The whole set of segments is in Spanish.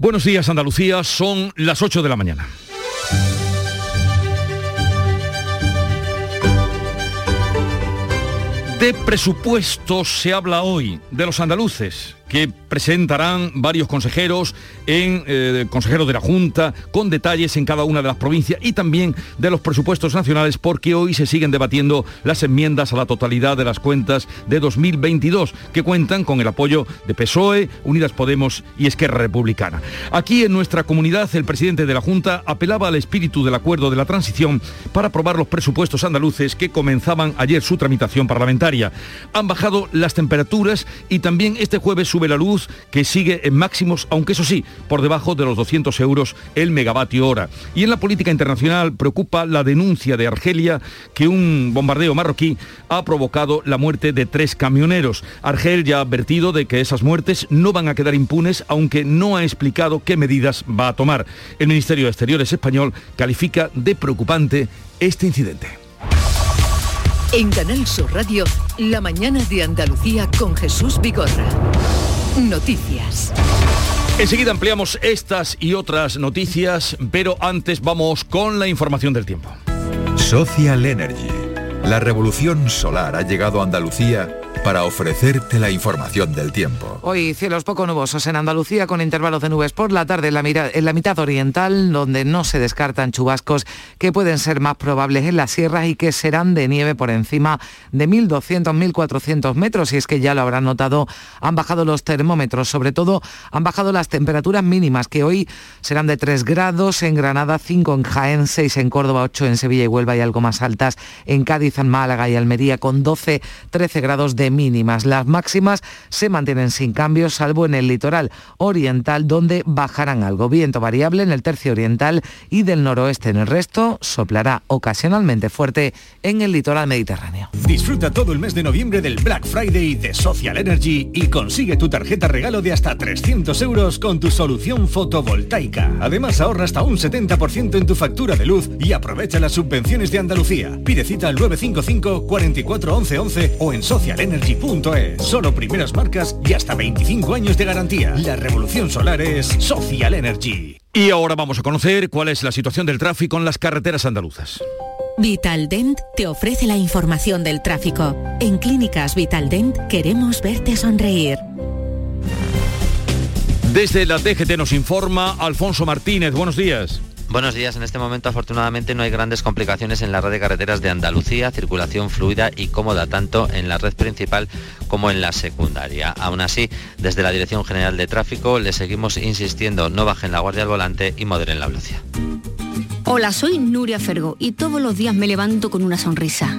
Buenos días Andalucía, son las 8 de la mañana. De presupuestos se habla hoy, de los andaluces, que presentarán varios consejeros en eh, consejeros de la Junta con detalles en cada una de las provincias y también de los presupuestos nacionales porque hoy se siguen debatiendo las enmiendas a la totalidad de las cuentas de 2022 que cuentan con el apoyo de PSOE, Unidas Podemos y Esquerra Republicana. Aquí en nuestra comunidad el presidente de la Junta apelaba al espíritu del acuerdo de la transición para aprobar los presupuestos andaluces que comenzaban ayer su tramitación parlamentaria. Han bajado las temperaturas y también este jueves su la luz que sigue en máximos, aunque eso sí, por debajo de los 200 euros el megavatio hora. Y en la política internacional preocupa la denuncia de Argelia que un bombardeo marroquí ha provocado la muerte de tres camioneros. Argel ya ha advertido de que esas muertes no van a quedar impunes, aunque no ha explicado qué medidas va a tomar. El Ministerio de Exteriores español califica de preocupante este incidente. En Canal Sur Radio, la mañana de Andalucía con Jesús Vigorra. Noticias. Enseguida ampliamos estas y otras noticias, pero antes vamos con la información del tiempo. Social Energy. La revolución solar ha llegado a Andalucía para ofrecerte la información del tiempo. Hoy cielos poco nubosos en Andalucía con intervalos de nubes por la tarde en la, mitad oriental, donde no se descartan chubascos que pueden ser más probables en las sierras y que serán de nieve por encima de 1.200, 1.400 metros. Y es que ya lo habrán notado, han bajado los termómetros, sobre todo han bajado las temperaturas mínimas, que hoy serán de 3 grados en Granada, 5 en Jaén, 6 en Córdoba, 8 en Sevilla y Huelva y algo más altas en Cádiz, Málaga y Almería, con 12, 13 grados de mínimas. Las máximas se mantienen sin cambios, salvo en el litoral oriental, donde bajarán algo. Viento variable en el tercio oriental y del noroeste. En el resto soplará ocasionalmente fuerte en el litoral mediterráneo. Disfruta todo el mes de noviembre del Black Friday de Social Energy y consigue tu tarjeta regalo de hasta 300 euros con tu solución fotovoltaica. Además ahorra hasta un 70% en tu factura de luz y aprovecha las subvenciones de Andalucía. Pide cita al 955 44 11 11 o en Social Energy Energy.es. Solo primeras marcas y hasta 25 años de garantía. La revolución solar es Social Energy. Y ahora vamos a conocer cuál es la situación del tráfico en las carreteras andaluzas. Vitaldent te ofrece la información del tráfico. En Clínicas Vitaldent queremos verte sonreír. Desde la TGT nos informa Alfonso Martínez. Buenos días. Buenos días. En este momento, afortunadamente, no hay grandes complicaciones en la red de carreteras de Andalucía, circulación fluida y cómoda tanto en la red principal como en la secundaria. Aún así, desde la Dirección General de Tráfico le seguimos insistiendo, no bajen la guardia al volante y moderen la velocidad. Hola, soy Nuria Fergo y todos los días me levanto con una sonrisa.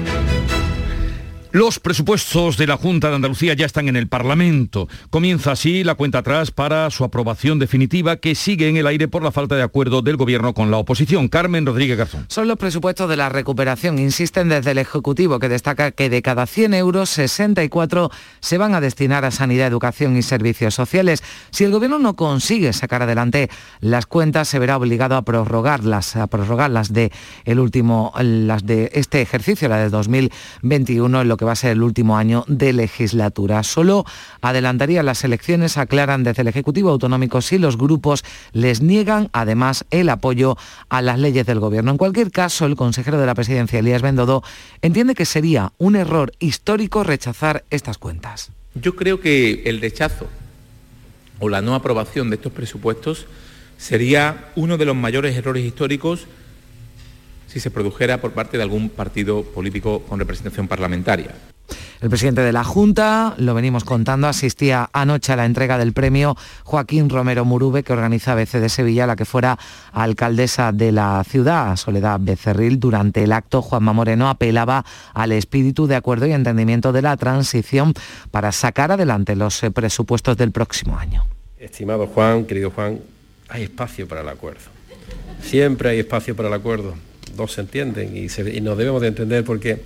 Los presupuestos de la Junta de Andalucía ya están en el Parlamento. Comienza así la cuenta atrás para su aprobación definitiva que sigue en el aire por la falta de acuerdo del Gobierno con la oposición. Carmen Rodríguez Garzón. Son los presupuestos de la recuperación. Insisten desde el Ejecutivo que destaca que de cada 100 euros, 64 se van a destinar a sanidad, educación y servicios sociales. Si el Gobierno no consigue sacar adelante las cuentas, se verá obligado a prorrogarlas, a prorrogarlas de el último, las de este ejercicio, la de 2021, en lo que va a ser el último año de legislatura. Solo adelantaría las elecciones, aclaran desde el Ejecutivo Autonómico si los grupos les niegan además el apoyo a las leyes del Gobierno. En cualquier caso, el consejero de la presidencia, Elías Bendodo, entiende que sería un error histórico rechazar estas cuentas. Yo creo que el rechazo o la no aprobación de estos presupuestos sería uno de los mayores errores históricos si se produjera por parte de algún partido político con representación parlamentaria. El presidente de la Junta, lo venimos contando, asistía anoche a la entrega del premio Joaquín Romero Murube, que organiza BC de Sevilla, la que fuera alcaldesa de la ciudad, Soledad Becerril. Durante el acto, Juanma Moreno apelaba al espíritu de acuerdo y entendimiento de la transición para sacar adelante los eh, presupuestos del próximo año. Estimado Juan, querido Juan, hay espacio para el acuerdo. Siempre hay espacio para el acuerdo dos se entienden y, nos debemos de entender porque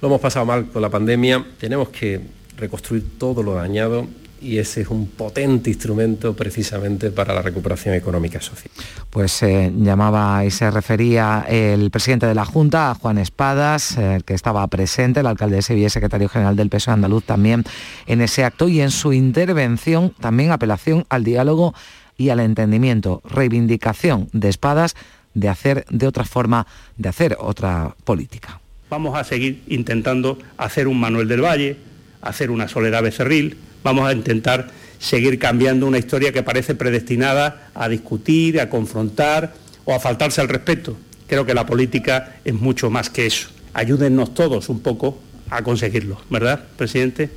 lo hemos pasado mal con la pandemia, tenemos que reconstruir todo lo dañado y ese es un potente instrumento precisamente para la recuperación económica y social. Pues eh, llamaba y se refería el presidente de la Junta, Juan Espadas, eh, que estaba presente, el alcalde de Sevilla secretario general del PSOE andaluz también en ese acto y en su intervención también apelación al diálogo y al entendimiento, reivindicación de Espadas de hacer de otra forma, de hacer otra política. Vamos a seguir intentando hacer un Manuel del Valle, hacer una Soledad Becerril, vamos a intentar seguir cambiando una historia que parece predestinada a discutir, a confrontar o a faltarse al respeto. Creo que la política es mucho más que eso. Ayúdennos todos un poco a conseguirlo, ¿verdad, presidente?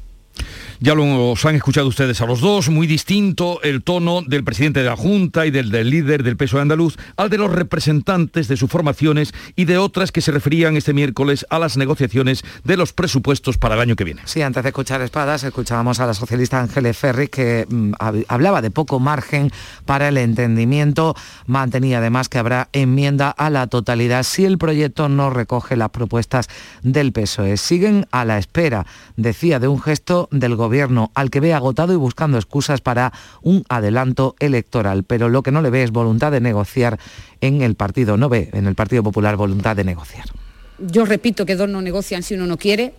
Ya los han escuchado ustedes a los dos, muy distinto el tono del presidente de la Junta y del, líder del peso andaluz al de los representantes de sus formaciones y de otras que se referían este miércoles a las negociaciones de los presupuestos para el año que viene. Sí, antes de escuchar espadas, escuchábamos a la socialista Ángeles Ferri que mm, hablaba de poco margen para el entendimiento. Mantenía además que habrá enmienda a la totalidad si el proyecto no recoge las propuestas del PSOE. Siguen a la espera, decía, de un gesto del gobierno al que ve agotado y buscando excusas para un adelanto electoral, pero lo que no le ve es voluntad de negociar en el partido, no ve en el Partido Popular voluntad de negociar. Yo repito que dos no negocian si uno no quiere,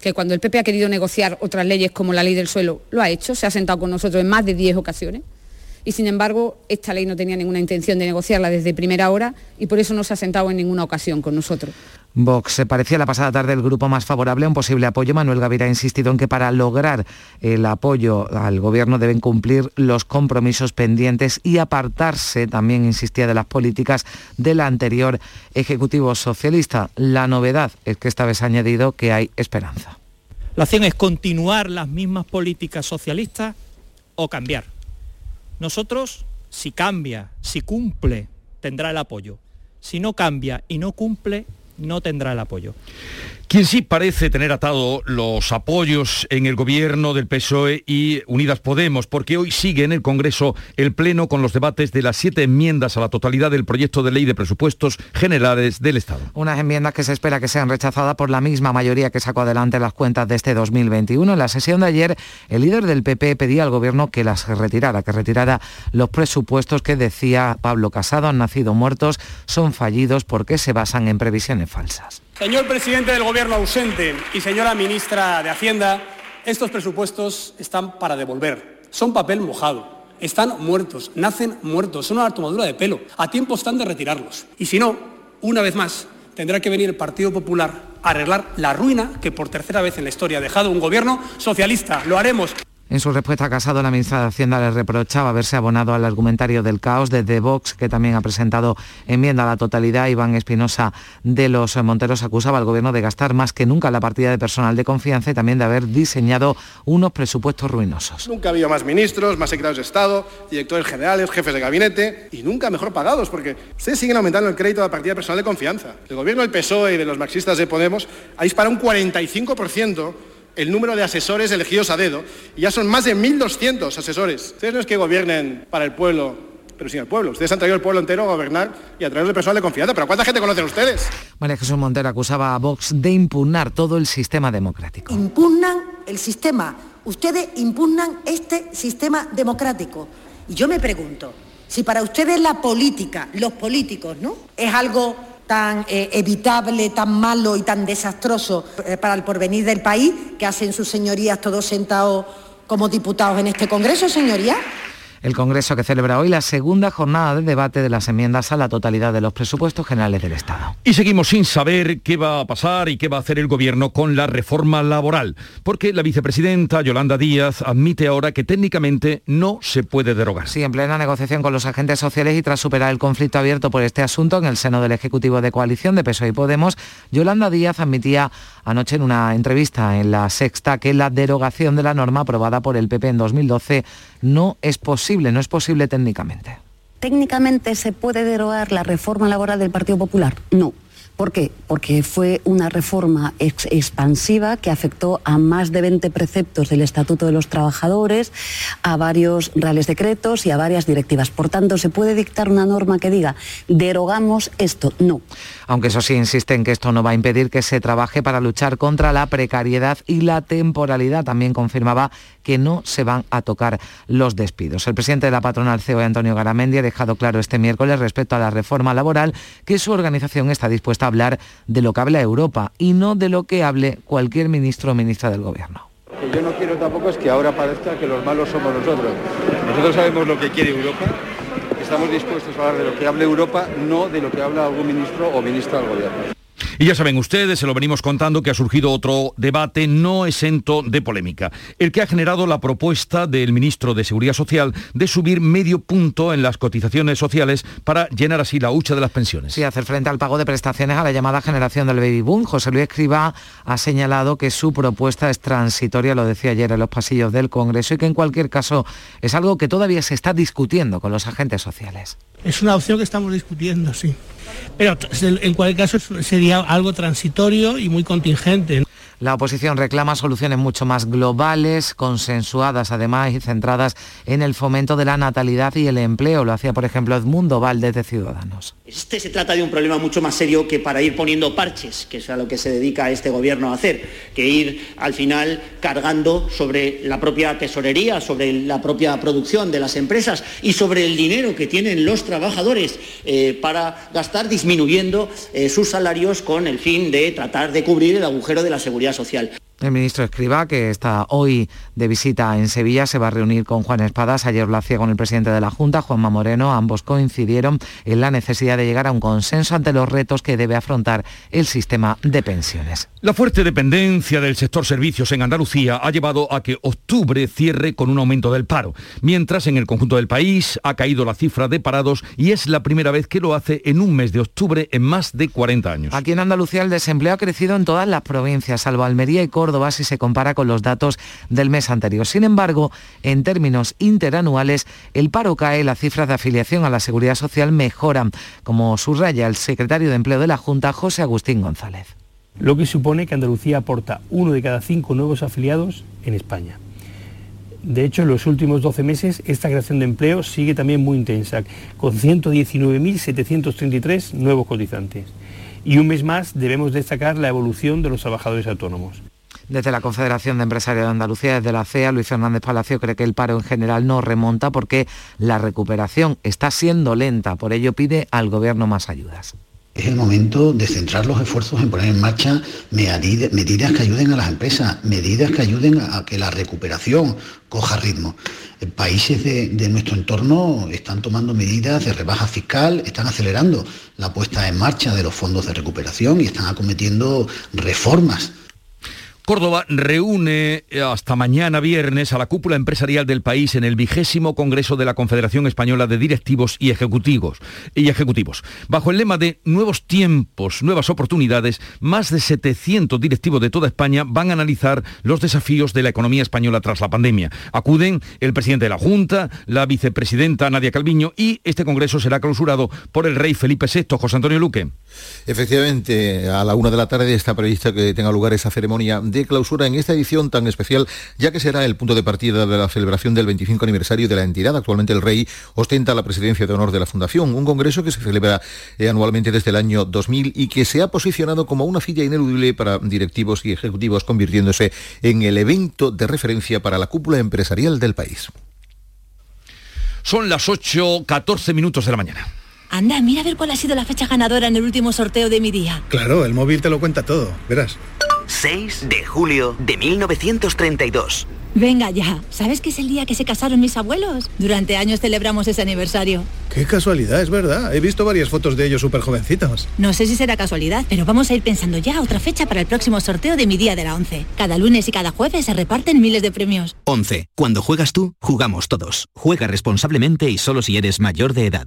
que cuando el PP ha querido negociar otras leyes como la ley del suelo, lo ha hecho, se ha sentado con nosotros en más de 10 ocasiones y sin embargo esta ley no tenía ninguna intención de negociarla desde primera hora y por eso no se ha sentado en ninguna ocasión con nosotros. Vox se parecía la pasada tarde el grupo más favorable a un posible apoyo. Manuel Gavira ha insistido en que para lograr el apoyo al gobierno deben cumplir los compromisos pendientes y apartarse, también insistía, de las políticas del anterior Ejecutivo Socialista. La novedad es que esta vez ha añadido que hay esperanza. La opción es continuar las mismas políticas socialistas o cambiar. Nosotros, si cambia, si cumple, tendrá el apoyo. Si no cambia y no cumple, no tendrá el apoyo. Quien sí parece tener atado los apoyos en el gobierno del PSOE y Unidas Podemos, porque hoy sigue en el Congreso el Pleno con los debates de las siete enmiendas a la totalidad del proyecto de ley de presupuestos generales del Estado. Unas enmiendas que se espera que sean rechazadas por la misma mayoría que sacó adelante las cuentas de este 2021. En la sesión de ayer, el líder del PP pedía al gobierno que las retirara, que retirara los presupuestos que decía Pablo Casado han nacido muertos, son fallidos porque se basan en previsiones falsas. Señor presidente del Gobierno ausente y señora ministra de Hacienda, estos presupuestos están para devolver. Son papel mojado. Están muertos, nacen muertos, son una tomadura de pelo. A tiempo están de retirarlos. Y si no, una vez más, tendrá que venir el Partido Popular a arreglar la ruina que por tercera vez en la historia ha dejado un gobierno socialista. Lo haremos. En su respuesta a Casado, la ministra de Hacienda le reprochaba haberse abonado al argumentario del caos desde Vox, que también ha presentado enmienda a la totalidad. Iván Espinosa de los Monteros acusaba al gobierno de gastar más que nunca la partida de personal de confianza y también de haber diseñado unos presupuestos ruinosos. Nunca ha habido más ministros, más secretarios de Estado, directores generales, jefes de gabinete y nunca mejor pagados, porque ustedes siguen aumentando el crédito de la partida de personal de confianza. El gobierno del PSOE y de los marxistas de Podemos ha disparado un 45% el número de asesores elegidos a dedo y ya son más de 1.200 asesores. Ustedes no es que gobiernen para el pueblo, pero sin el pueblo. Ustedes han traído el pueblo entero a gobernar y a través de personal de confianza. Pero ¿cuánta gente conocen ustedes? María Jesús Montero acusaba a Vox de impugnar todo el sistema democrático. Impugnan el sistema. Ustedes impugnan este sistema democrático. Y yo me pregunto, si para ustedes la política, los políticos, ¿no? Es algo tan eh, evitable, tan malo y tan desastroso eh, para el porvenir del país que hacen sus señorías todos sentados como diputados en este Congreso, señoría? El Congreso que celebra hoy la segunda jornada de debate de las enmiendas a la totalidad de los presupuestos generales del Estado. Y seguimos sin saber qué va a pasar y qué va a hacer el Gobierno con la reforma laboral, porque la vicepresidenta Yolanda Díaz admite ahora que técnicamente no se puede derogar. Sí, en plena negociación con los agentes sociales y tras superar el conflicto abierto por este asunto en el seno del Ejecutivo de Coalición de PSOE y Podemos, Yolanda Díaz admitía anoche en una entrevista en La Sexta que la derogación de la norma aprobada por el PP en 2012 no es posible, no es posible técnicamente. ¿Técnicamente se puede derogar la reforma laboral del Partido Popular? No ¿Por qué? Porque fue una reforma expansiva que afectó a más de 20 preceptos del Estatuto de los Trabajadores, a varios reales decretos y a varias directivas. Por tanto, ¿se puede dictar una norma que diga derogamos esto? No. Aunque eso sí insiste en que esto no va a impedir que se trabaje para luchar contra la precariedad y la temporalidad. También confirmaba que no se van a tocar los despidos. El presidente de la patronal CEO, Antonio Garamendi, ha dejado claro este miércoles respecto a la reforma laboral que su organización está dispuesta a hablar de lo que habla Europa y no de lo que hable cualquier ministro o ministra del Gobierno. Lo que yo no quiero tampoco es que ahora parezca que los malos somos nosotros. Nosotros sabemos lo que quiere Europa, estamos dispuestos a hablar de lo que hable Europa, no de lo que habla algún ministro o ministra del Gobierno. Y ya saben ustedes, se lo venimos contando, que ha surgido otro debate no exento de polémica, el que ha generado la propuesta del ministro de Seguridad Social de subir medio punto en las cotizaciones sociales para llenar así la hucha de las pensiones. Sí, hacer frente al pago de prestaciones a la llamada generación del baby boom. José Luis Escriba ha señalado que su propuesta es transitoria, lo decía ayer en los pasillos del Congreso, y que en cualquier caso es algo que todavía se está discutiendo con los agentes sociales. Es una opción que estamos discutiendo, sí. Pero en cualquier caso sería algo transitorio y muy contingente. La oposición reclama soluciones mucho más globales, consensuadas además y centradas en el fomento de la natalidad y el empleo. Lo hacía, por ejemplo, Edmundo Valdez de Ciudadanos. Este se trata de un problema mucho más serio que para ir poniendo parches, que es a lo que se dedica este gobierno a hacer, que ir al final cargando sobre la propia tesorería, sobre la propia producción de las empresas y sobre el dinero que tienen los trabajadores eh, para gastar, disminuyendo eh, sus salarios con el fin de tratar de cubrir el agujero de la seguridad social. El ministro Escriba, que está hoy de visita en Sevilla, se va a reunir con Juan Espadas. Ayer lo con el presidente de la Junta, Juanma Moreno. Ambos coincidieron en la necesidad de llegar a un consenso ante los retos que debe afrontar el sistema de pensiones. La fuerte dependencia del sector servicios en Andalucía ha llevado a que octubre cierre con un aumento del paro, mientras en el conjunto del país ha caído la cifra de parados y es la primera vez que lo hace en un mes de octubre en más de 40 años. Aquí en Andalucía el desempleo ha crecido en todas las provincias, salvo Almería y Córdoba si se compara con los datos del mes anterior. Sin embargo, en términos interanuales, el paro cae, las cifras de afiliación a la seguridad social mejoran, como subraya el secretario de Empleo de la Junta, José Agustín González. Lo que supone que Andalucía aporta uno de cada cinco nuevos afiliados en España. De hecho, en los últimos 12 meses esta creación de empleo sigue también muy intensa, con 119.733 nuevos cotizantes. Y un mes más debemos destacar la evolución de los trabajadores autónomos. Desde la Confederación de Empresarios de Andalucía, desde la CEA, Luis Fernández Palacio cree que el paro en general no remonta porque la recuperación está siendo lenta. Por ello pide al Gobierno más ayudas. Es el momento de centrar los esfuerzos en poner en marcha medidas que ayuden a las empresas, medidas que ayuden a que la recuperación coja ritmo. Países de, de, nuestro entorno están tomando medidas de rebaja fiscal, están acelerando la puesta en marcha de los fondos de recuperación y están acometiendo reformas Córdoba reúne eh, hasta mañana viernes a la cúpula empresarial del país en el vigésimo Congreso de la Confederación Española de Directivos y Ejecutivos, y Ejecutivos. Bajo el lema de Nuevos tiempos, nuevas oportunidades, más de 700 directivos de toda España van a analizar los desafíos de la economía española tras la pandemia. Acuden el presidente de la Junta, la vicepresidenta Nadia Calviño y este Congreso será clausurado por el rey Felipe VI, José Antonio Luque. Efectivamente, a la una de la tarde está previsto que tenga lugar esa ceremonia de clausura en esta edición tan especial, ya que será el punto de partida de la celebración del 25 aniversario de la entidad. Actualmente el rey ostenta la presidencia de honor de la Fundación, un congreso que se celebra eh, anualmente desde el año 2000 y que se ha posicionado como una cita ineludible para directivos y ejecutivos, convirtiéndose en el evento de referencia para la cúpula empresarial del país. Son las 8.14 minutos de la mañana. Anda, mira a ver cuál ha sido la fecha ganadora en el último sorteo de mi día. Claro, el móvil te lo cuenta todo, verás. 6 de julio de 1932. Venga ya, ¿sabes que es el día que se casaron mis abuelos? Durante años celebramos ese aniversario. Qué casualidad, es verdad. He visto varias fotos de ellos súper jovencitos. No sé si será casualidad, pero vamos a ir pensando ya otra fecha para el próximo sorteo de mi día de la 11. Cada lunes y cada jueves se reparten miles de premios. 11. Cuando juegas tú, jugamos todos. Juega responsablemente y solo si eres mayor de edad.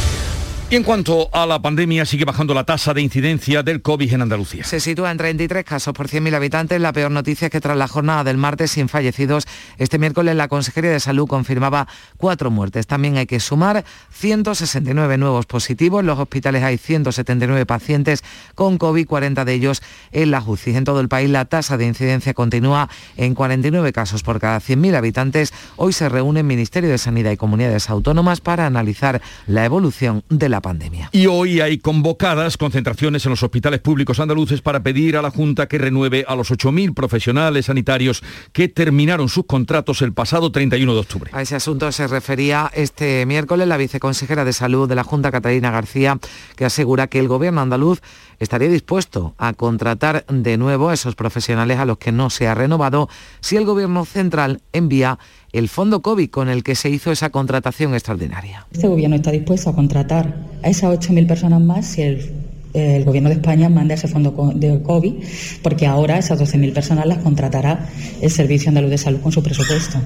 Y en cuanto a la pandemia, sigue bajando la tasa de incidencia del COVID en Andalucía. Se sitúa en 33 casos por 100.000 habitantes. La peor noticia es que tras la jornada del martes sin fallecidos, este miércoles la Consejería de Salud confirmaba cuatro muertes. También hay que sumar 169 nuevos positivos. En los hospitales hay 179 pacientes con COVID, 40 de ellos en la UCI. En todo el país la tasa de incidencia continúa en 49 casos por cada 100.000 habitantes. Hoy se reúne Ministerio de Sanidad y Comunidades Autónomas para analizar la evolución de la pandemia. Y hoy hay convocadas concentraciones en los hospitales públicos andaluces para pedir a la Junta que renueve a los 8.000 profesionales sanitarios que terminaron sus contratos el pasado 31 de octubre. A ese asunto se refería este miércoles la viceconsejera de Salud de la Junta, Catalina García, que asegura que el gobierno andaluz estaría dispuesto a contratar de nuevo a esos profesionales a los que no se ha renovado si el gobierno central envía el fondo COVID con el que se hizo esa contratación extraordinaria. Este gobierno está dispuesto a contratar a esas 8.000 personas más si el, el, gobierno de España manda ese fondo de COVID, porque ahora esas 12.000 personas las contratará el Servicio Andaluz de Salud con su presupuesto.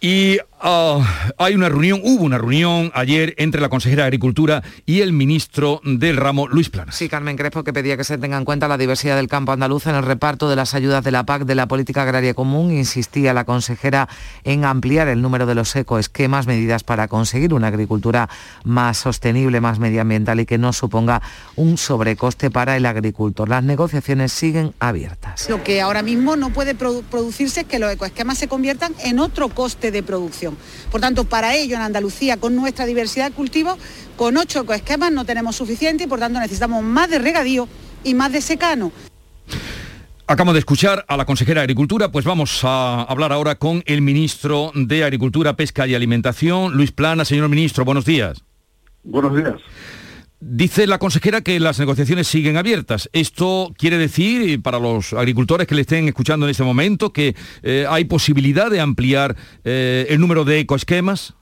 Y uh, hay una reunión, hubo una reunión ayer entre la consejera de Agricultura y el ministro del ramo, Luis Planas. Sí, Carmen Crespo, que pedía que se tenga en cuenta la diversidad del campo andaluz en el reparto de las ayudas de la PAC de la Política Agraria Común. Insistía la consejera en ampliar el número de los ecoesquemas, medidas para conseguir una agricultura más sostenible, más medioambiental y que no suponga un sobrecoste para el agricultor. Las negociaciones siguen abiertas. Lo que ahora mismo no puede produ producirse es que los ecoesquemas se conviertan en otro coste de producción. Por tanto, para ello en Andalucía, con nuestra diversidad de cultivos, con ocho ecoesquemas no tenemos suficiente y por tanto necesitamos más de regadío y más de secano. Acabamos de escuchar a la consejera de Agricultura, pues vamos a hablar ahora con el ministro de Agricultura, Pesca y Alimentación, Luis Plana. Señor ministro, buenos días. Buenos días. Dice la consejera que las negociaciones siguen abiertas. Esto quiere decir, para los agricultores que le estén escuchando en este momento, que eh, hay posibilidad de ampliar eh, el número de ecoesquemas.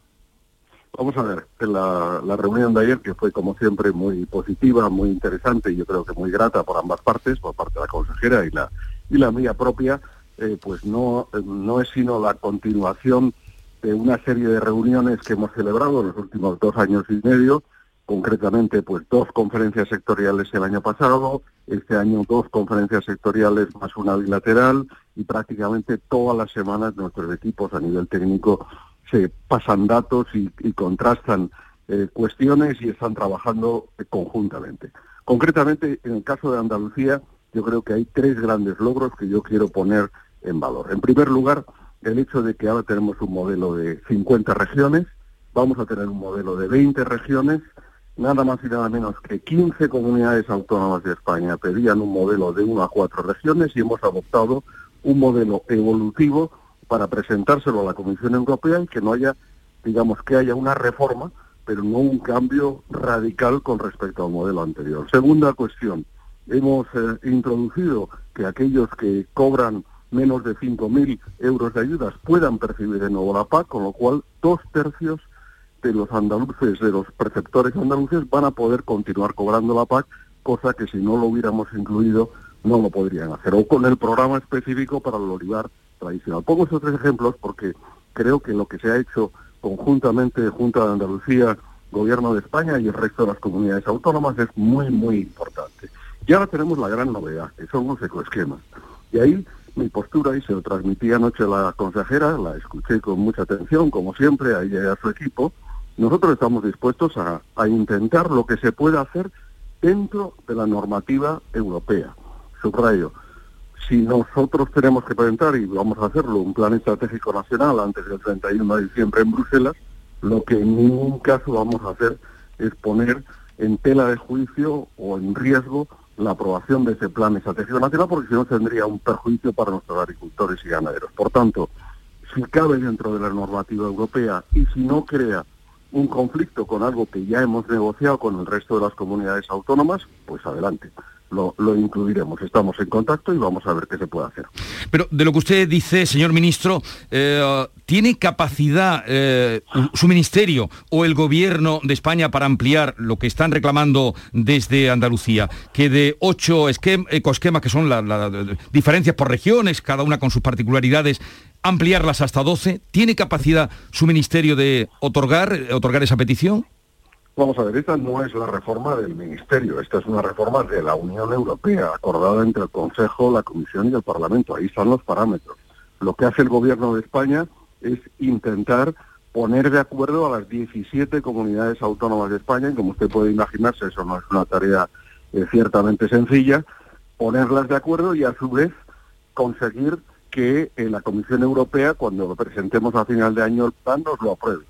Vamos a ver, la, reunión de ayer, que fue como siempre muy positiva, muy interesante y yo creo que muy grata por ambas partes, por parte de la consejera y la, y la mía propia, eh, pues no, no es sino la continuación de una serie de reuniones que hemos celebrado en los últimos dos años y medio, concretamente pues dos conferencias sectoriales el año pasado, este año dos conferencias sectoriales más una bilateral y prácticamente todas las semanas nuestros equipos a nivel técnico se pasan datos y, contrastan eh, cuestiones y están trabajando conjuntamente. Concretamente, en el caso de Andalucía, yo creo que hay tres grandes logros que yo quiero poner en valor. En primer lugar, el hecho de que ahora tenemos un modelo de 50 regiones, vamos a tener un modelo de 20 regiones, nada más y nada menos que 15 comunidades autónomas de España pedían un modelo de 1 a 4 regiones y hemos adoptado un modelo evolutivo para presentárselo a la Comisión Europea y que no haya, digamos, que haya una reforma, pero no un cambio radical con respecto al modelo anterior. Segunda cuestión, hemos eh, introducido que aquellos que cobran menos de 5.000 euros de ayudas puedan percibir de nuevo la PAC, con lo cual dos tercios de los andaluces, de los preceptores andaluces, van a poder continuar cobrando la PAC, cosa que si no lo hubiéramos incluido no lo podrían hacer. O con el programa específico para el olivar tradicional. Pongo estos tres ejemplos porque creo que lo que se ha hecho conjuntamente Junta de Andalucía, Gobierno de España y el resto de las comunidades autónomas es muy, muy importante. Y ahora tenemos la gran novedad, que son los ecoesquemas. Y ahí mi postura, y se lo transmití anoche a la consejera, la escuché con mucha atención, como siempre, a ella y a su equipo, nosotros estamos dispuestos a, a intentar lo que se pueda hacer dentro de la normativa europea. Subrayo, si nosotros tenemos que presentar, y vamos a hacerlo, un plan estratégico nacional antes del 31 de diciembre en Bruselas, lo que en ningún caso vamos a hacer es poner en tela de juicio o en riesgo la aprobación de ese plan estratégico nacional, porque si no tendría un perjuicio para nuestros agricultores y ganaderos. Por tanto, si cabe dentro de la normativa europea y si no crea un conflicto con algo que ya hemos negociado con el resto de las comunidades autónomas, pues adelante. Lo, lo, incluiremos. Estamos en contacto y vamos a ver qué se puede hacer. Pero de lo que usted dice, señor ministro, eh, ¿tiene capacidad eh, su ministerio o el gobierno de España para ampliar lo que están reclamando desde Andalucía? Que de ocho ecoesquemas, que son las diferencias por regiones, cada una con sus particularidades, ampliarlas hasta 12. ¿Tiene capacidad su ministerio de otorgar, otorgar esa petición? Vamos a ver, esta no es la reforma del Ministerio, esta es una reforma de la Unión Europea, acordada entre el Consejo, la Comisión y el Parlamento. Ahí están los parámetros. Lo que hace el Gobierno de España es intentar poner de acuerdo a las 17 comunidades autónomas de España, y como usted puede imaginarse, eso no es una tarea eh, ciertamente sencilla, ponerlas de acuerdo y a su vez conseguir que eh, la Comisión Europea, cuando lo presentemos a final de año el plan, nos lo apruebe.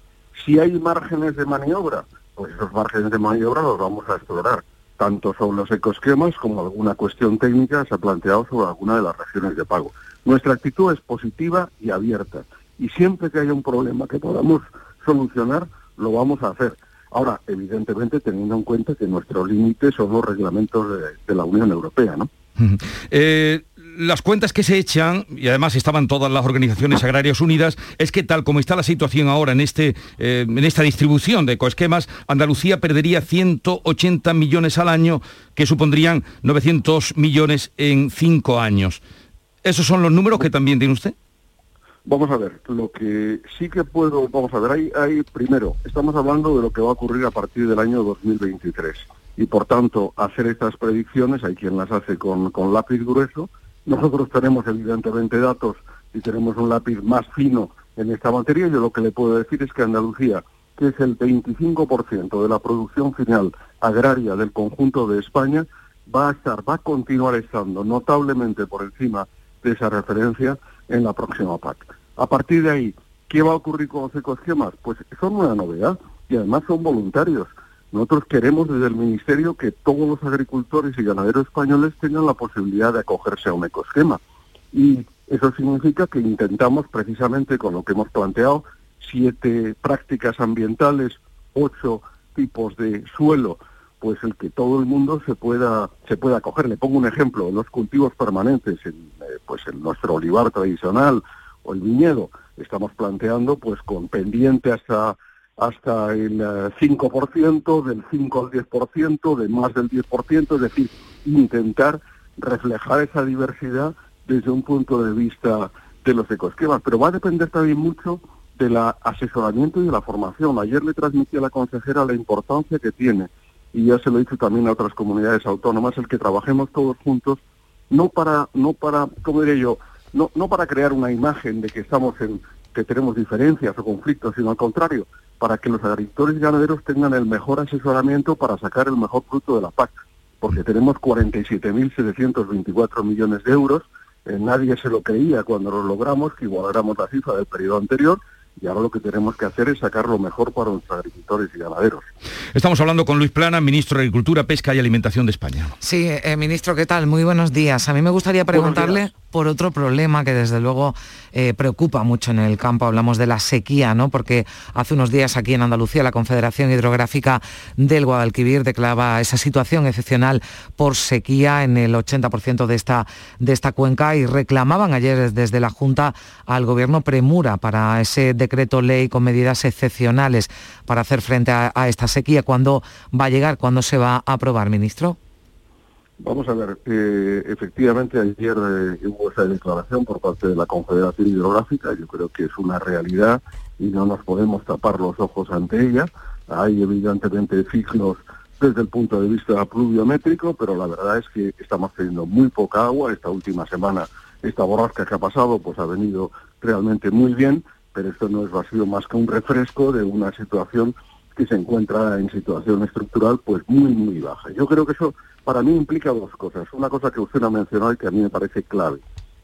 Si hay márgenes de maniobra, pues esos márgenes de maniobra los vamos a explorar, tanto sobre los ecoesquemas como alguna cuestión técnica se ha planteado sobre alguna de las regiones de pago. Nuestra actitud es positiva y abierta, y siempre que haya un problema que podamos solucionar, lo vamos a hacer. Ahora, evidentemente, teniendo en cuenta que nuestro límite son los reglamentos de, la Unión Europea, ¿no? Eh, las cuentas que se echan, y además estaban todas las organizaciones agrarias unidas, es que tal como está la situación ahora en, este, eh, en esta distribución de ecoesquemas, Andalucía perdería 180 millones al año, que supondrían 900 millones en cinco años. ¿Esos son los números que también tiene usted? Vamos a ver, lo que sí que puedo, vamos a ver, hay, hay, primero, estamos hablando de lo que va a ocurrir a partir del año 2023 y por tanto hacer estas predicciones, hay quien las hace con, con lápiz grueso, nosotros tenemos evidentemente datos y tenemos un lápiz más fino en esta materia. Yo lo que le puedo decir es que Andalucía, que es el 25% de la producción final agraria del conjunto de España, va a estar, va a continuar estando notablemente por encima de esa referencia en la próxima PAC. A partir de ahí, ¿qué va a ocurrir con los ecosquemas? Pues son una novedad y además son voluntarios. Nosotros queremos desde el Ministerio que todos los agricultores y ganaderos españoles tengan la posibilidad de acogerse a un ecosquema. Y eso significa que intentamos precisamente con lo que hemos planteado, siete prácticas ambientales, ocho tipos de suelo, pues el que todo el mundo se pueda se pueda acoger. Le pongo un ejemplo, los cultivos permanentes, en, eh, pues en nuestro olivar tradicional o el viñedo, estamos planteando pues con pendiente hasta hasta el 5%, eh, del 5 al 10%, de más del 10%, es decir, intentar reflejar esa diversidad desde un punto de vista de los ecosquemas. Pero va a depender también mucho del asesoramiento y de la formación. Ayer le transmití a la consejera la importancia que tiene, y ya se lo he dicho también a otras comunidades autónomas, el que trabajemos todos juntos, no para, no para, ¿cómo diré yo? No, no para crear una imagen de que estamos en, que tenemos diferencias o conflictos, sino al contrario, para que los agricultores y ganaderos tengan el mejor asesoramiento para sacar el mejor fruto de la PAC, porque tenemos 47.724 millones de euros, eh, nadie se lo creía cuando lo logramos, que igualáramos la cifra del periodo anterior, y ahora lo que tenemos que hacer es sacar lo mejor para nuestros agricultores y ganaderos. Estamos hablando con Luis Plana, ministro de Agricultura, Pesca y Alimentación de España. Sí, eh, ministro, ¿qué tal? Muy buenos días. A mí me gustaría preguntarle por otro problema que desde luego eh, preocupa mucho en el campo. Hablamos de la sequía, ¿no? Porque hace unos días aquí en Andalucía la Confederación Hidrográfica del Guadalquivir declaraba esa situación excepcional por sequía en el 80% de esta, de esta cuenca y reclamaban ayer desde la Junta al Gobierno premura para ese decreto ley con medidas excepcionales para hacer frente a, esta sequía. ¿Cuándo va a llegar? ¿Cuándo se va a aprobar, ministro? Vamos a ver, eh, efectivamente ayer eh, hubo esa declaración por parte de la Confederación Hidrográfica, yo creo que es una realidad y no nos podemos tapar los ojos ante ella. Hay evidentemente ciclos desde el punto de vista pluviométrico, pero la verdad es que estamos teniendo muy poca agua. Esta última semana, esta borrasca que ha pasado, pues ha venido realmente muy bien, pero esto no es sido más que un refresco de una situación que se encuentra en situación estructural pues muy, muy baja. Yo creo que eso para mí implica dos cosas. Una cosa que usted ha mencionado y que a mí me parece clave,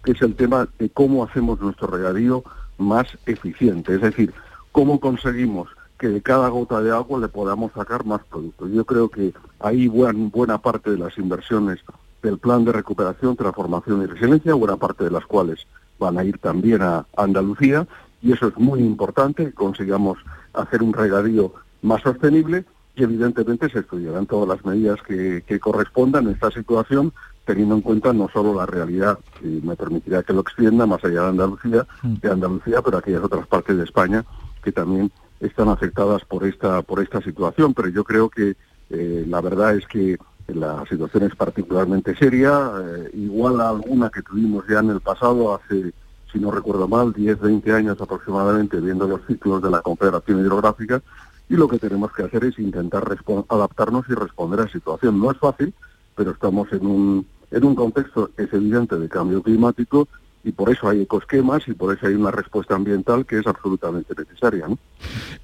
que es el tema de cómo hacemos nuestro regadío más eficiente. Es decir, cómo conseguimos que de cada gota de agua le podamos sacar más producto. Yo creo que ahí buena, buena parte de las inversiones del plan de recuperación, transformación y resiliencia, buena parte de las cuales van a ir también a Andalucía, y eso es muy importante, que consigamos hacer un regadío más sostenible y evidentemente se estudiarán todas las medidas que, que correspondan en esta situación teniendo en cuenta no solo la realidad, y me permitiría que lo extienda más allá de Andalucía, de Andalucía, pero aquellas otras partes de España que también están afectadas por esta por esta situación. Pero yo creo que eh, la verdad es que la situación es particularmente seria, eh, igual a alguna que tuvimos ya en el pasado, hace, si no recuerdo mal, 10, 20 años aproximadamente, viendo los ciclos de la Confederación Hidrográfica, y lo que tenemos que hacer es intentar adaptarnos y responder a la situación. No es fácil, pero estamos en un, en un contexto, es evidente, de cambio climático y por eso hay ecosquemas y por eso hay una respuesta ambiental que es absolutamente necesaria.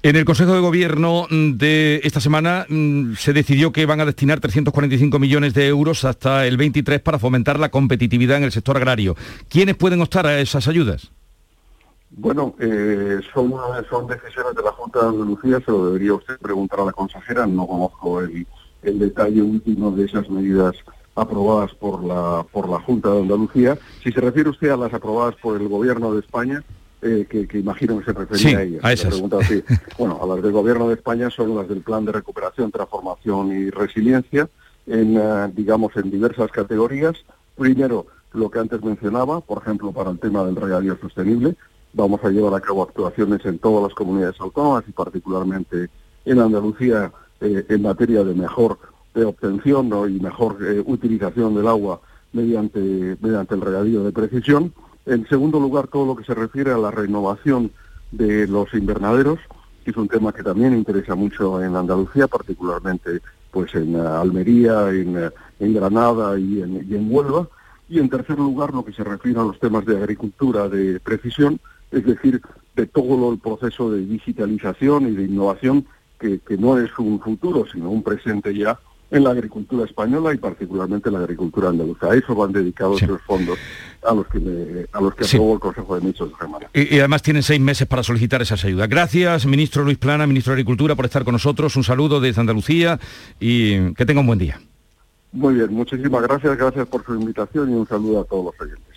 En el Consejo de Gobierno de esta semana mm, se decidió que van a destinar 345 millones de euros hasta el 23 para fomentar la competitividad en el sector agrario. ¿Quiénes pueden optar a esas ayudas? Bueno, eh, son, son decisiones de la Junta de Andalucía, se lo debería usted preguntar a la consejera, no conozco el, el detalle último de esas medidas aprobadas por la por la Junta de Andalucía. Si se refiere usted a las aprobadas por el Gobierno de España, eh, que, imagino que se refería a ellas. A esas. Bueno, a las del Gobierno de España son las del Plan de Recuperación, Transformación y Resiliencia, en eh, digamos en diversas categorías. Primero, lo que antes mencionaba, por ejemplo, para el tema del regadío sostenible, vamos a llevar a cabo actuaciones en todas las comunidades autónomas y particularmente en Andalucía eh, en materia de mejor de obtención y mejor eh, utilización del agua mediante, mediante el regadío de precisión. En segundo lugar, todo lo que se refiere a la renovación de los invernaderos, que es un tema que también interesa mucho en Andalucía, particularmente pues en eh, Almería, en, en Granada y en, y en Huelva. Y en tercer lugar, lo que se refiere a los temas de agricultura de precisión, es decir, de todo el proceso de digitalización y de innovación que, que no es un futuro, sino un presente ya en la agricultura española y particularmente en la agricultura andaluza. A eso van dedicados esos fondos a los que, a los que aprobó el Consejo de Ministros de semana. Y, y, además tienen seis meses para solicitar esas ayudas. Gracias, ministro Luis Plana, ministro de Agricultura, por estar con nosotros. Un saludo desde Andalucía y que tenga un buen día. Muy bien, muchísimas gracias, gracias por su invitación y un saludo a todos los oyentes.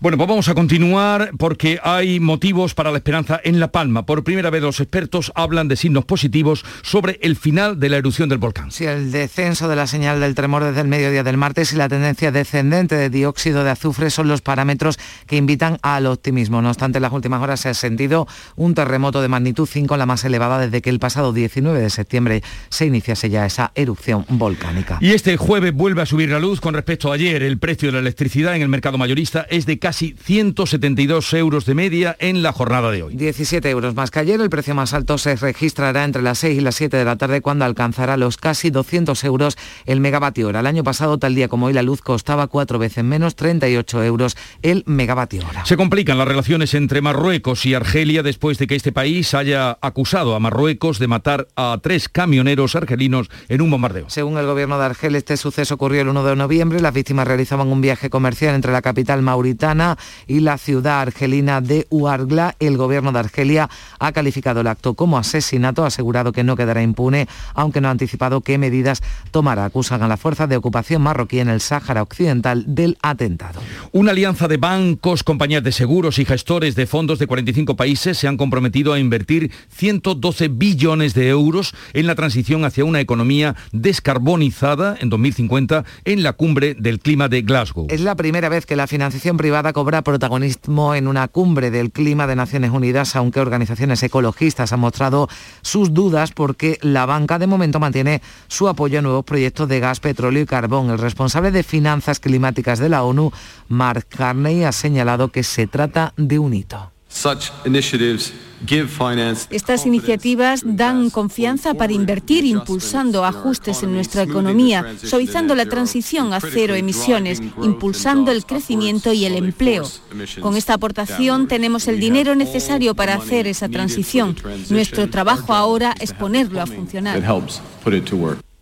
Bueno, pues vamos a continuar porque hay motivos para la esperanza en La Palma. Por primera vez los expertos hablan de signos positivos sobre el final de la erupción del volcán. Sí, el descenso de la señal del tremor desde el mediodía del martes y la tendencia descendente de dióxido de azufre son los parámetros que invitan al optimismo. No obstante, en las últimas horas se ha sentido un terremoto de magnitud 5, la más elevada desde que el pasado 19 de septiembre se iniciase ya esa erupción volcánica. Y este jueves vuelve a subir la luz con respecto a ayer. El precio de la electricidad en el mercado mayorista es de casi 172 euros de media en la jornada de hoy. 17 euros más que ayer, el precio más alto se registrará entre las 6 y las 7 de la tarde cuando alcanzará los casi 200 euros el megavatio hora. El año pasado, tal día como hoy, la luz costaba cuatro veces menos, 38 euros el megavatio hora. Se complican las relaciones entre Marruecos y Argelia después de que este país haya acusado a Marruecos de matar a tres camioneros argelinos en un bombardeo. Según el gobierno de Argel, este suceso ocurrió el 1 de noviembre. Las víctimas realizaban un viaje comercial entre la capital mauritana y la ciudad argelina de Uargla. El gobierno de Argelia ha calificado el acto como asesinato, ha asegurado que no quedará impune, aunque no ha anticipado qué medidas tomará. Acusan a la fuerza de ocupación marroquí en el Sáhara Occidental del atentado. Una alianza de bancos, compañías de seguros y gestores de fondos de 45 países se han comprometido a invertir 112 billones de euros en la transición hacia una economía descarbonizada en 2050 en la cumbre del clima de Glasgow. Es la primera vez que la financiación privada cobra protagonismo en una cumbre del clima de Naciones Unidas, aunque organizaciones ecologistas han mostrado sus dudas porque la banca de momento mantiene su apoyo a nuevos proyectos de gas, petróleo y carbón. El responsable de finanzas climáticas de la ONU, Mark Carney, ha señalado que se trata de un hito. Estas iniciativas dan confianza para invertir impulsando ajustes en nuestra economía, suavizando la transición a cero emisiones, impulsando el crecimiento y el empleo. Con esta aportación tenemos el dinero necesario para hacer esa transición. Nuestro trabajo ahora es ponerlo a funcionar.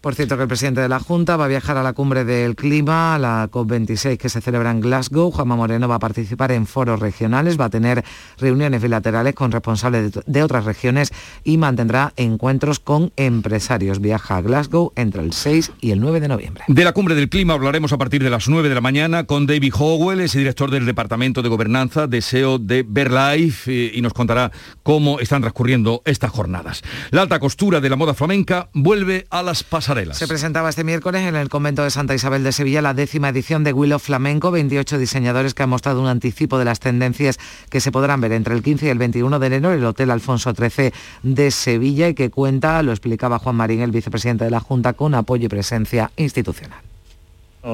Por cierto que el presidente de la Junta va a viajar a la cumbre del clima, la COP26 que se celebra en Glasgow. Juanma Moreno va a participar en foros regionales, va a tener reuniones bilaterales con responsables de otras regiones y mantendrá encuentros con empresarios. Viaja a Glasgow entre el 6 y el 9 de noviembre. De la cumbre del clima hablaremos a partir de las 9 de la mañana con David Howell, es director del Departamento de Gobernanza de SEO de Verlife eh, y nos contará cómo están transcurriendo estas jornadas. La alta costura de la moda flamenca vuelve a las pasarelas. Se presentaba este miércoles en el convento de Santa Isabel de Sevilla la décima edición de Willow Flamenco, 28 diseñadores que han mostrado un anticipo de las tendencias que se podrán ver entre el 15 y el 21 de enero en el Hotel Alfonso XIII de Sevilla y que cuenta, lo explicaba Juan Marín, el vicepresidente de la Junta, con apoyo y presencia institucional.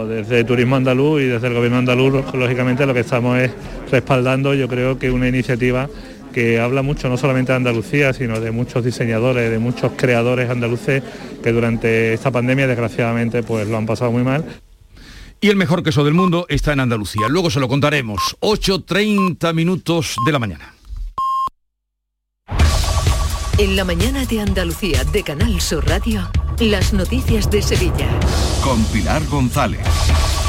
Desde Turismo Andaluz y desde el Gobierno andaluz, lógicamente lo que estamos es respaldando, yo creo que una iniciativa que habla mucho no solamente de Andalucía, sino de muchos diseñadores, de muchos creadores andaluces que durante esta pandemia desgraciadamente pues lo han pasado muy mal. Y el mejor queso del mundo está en Andalucía. Luego se lo contaremos. 8.30 minutos de la mañana. En la mañana de Andalucía de Canal Sur Radio, las noticias de Sevilla. Con Pilar González.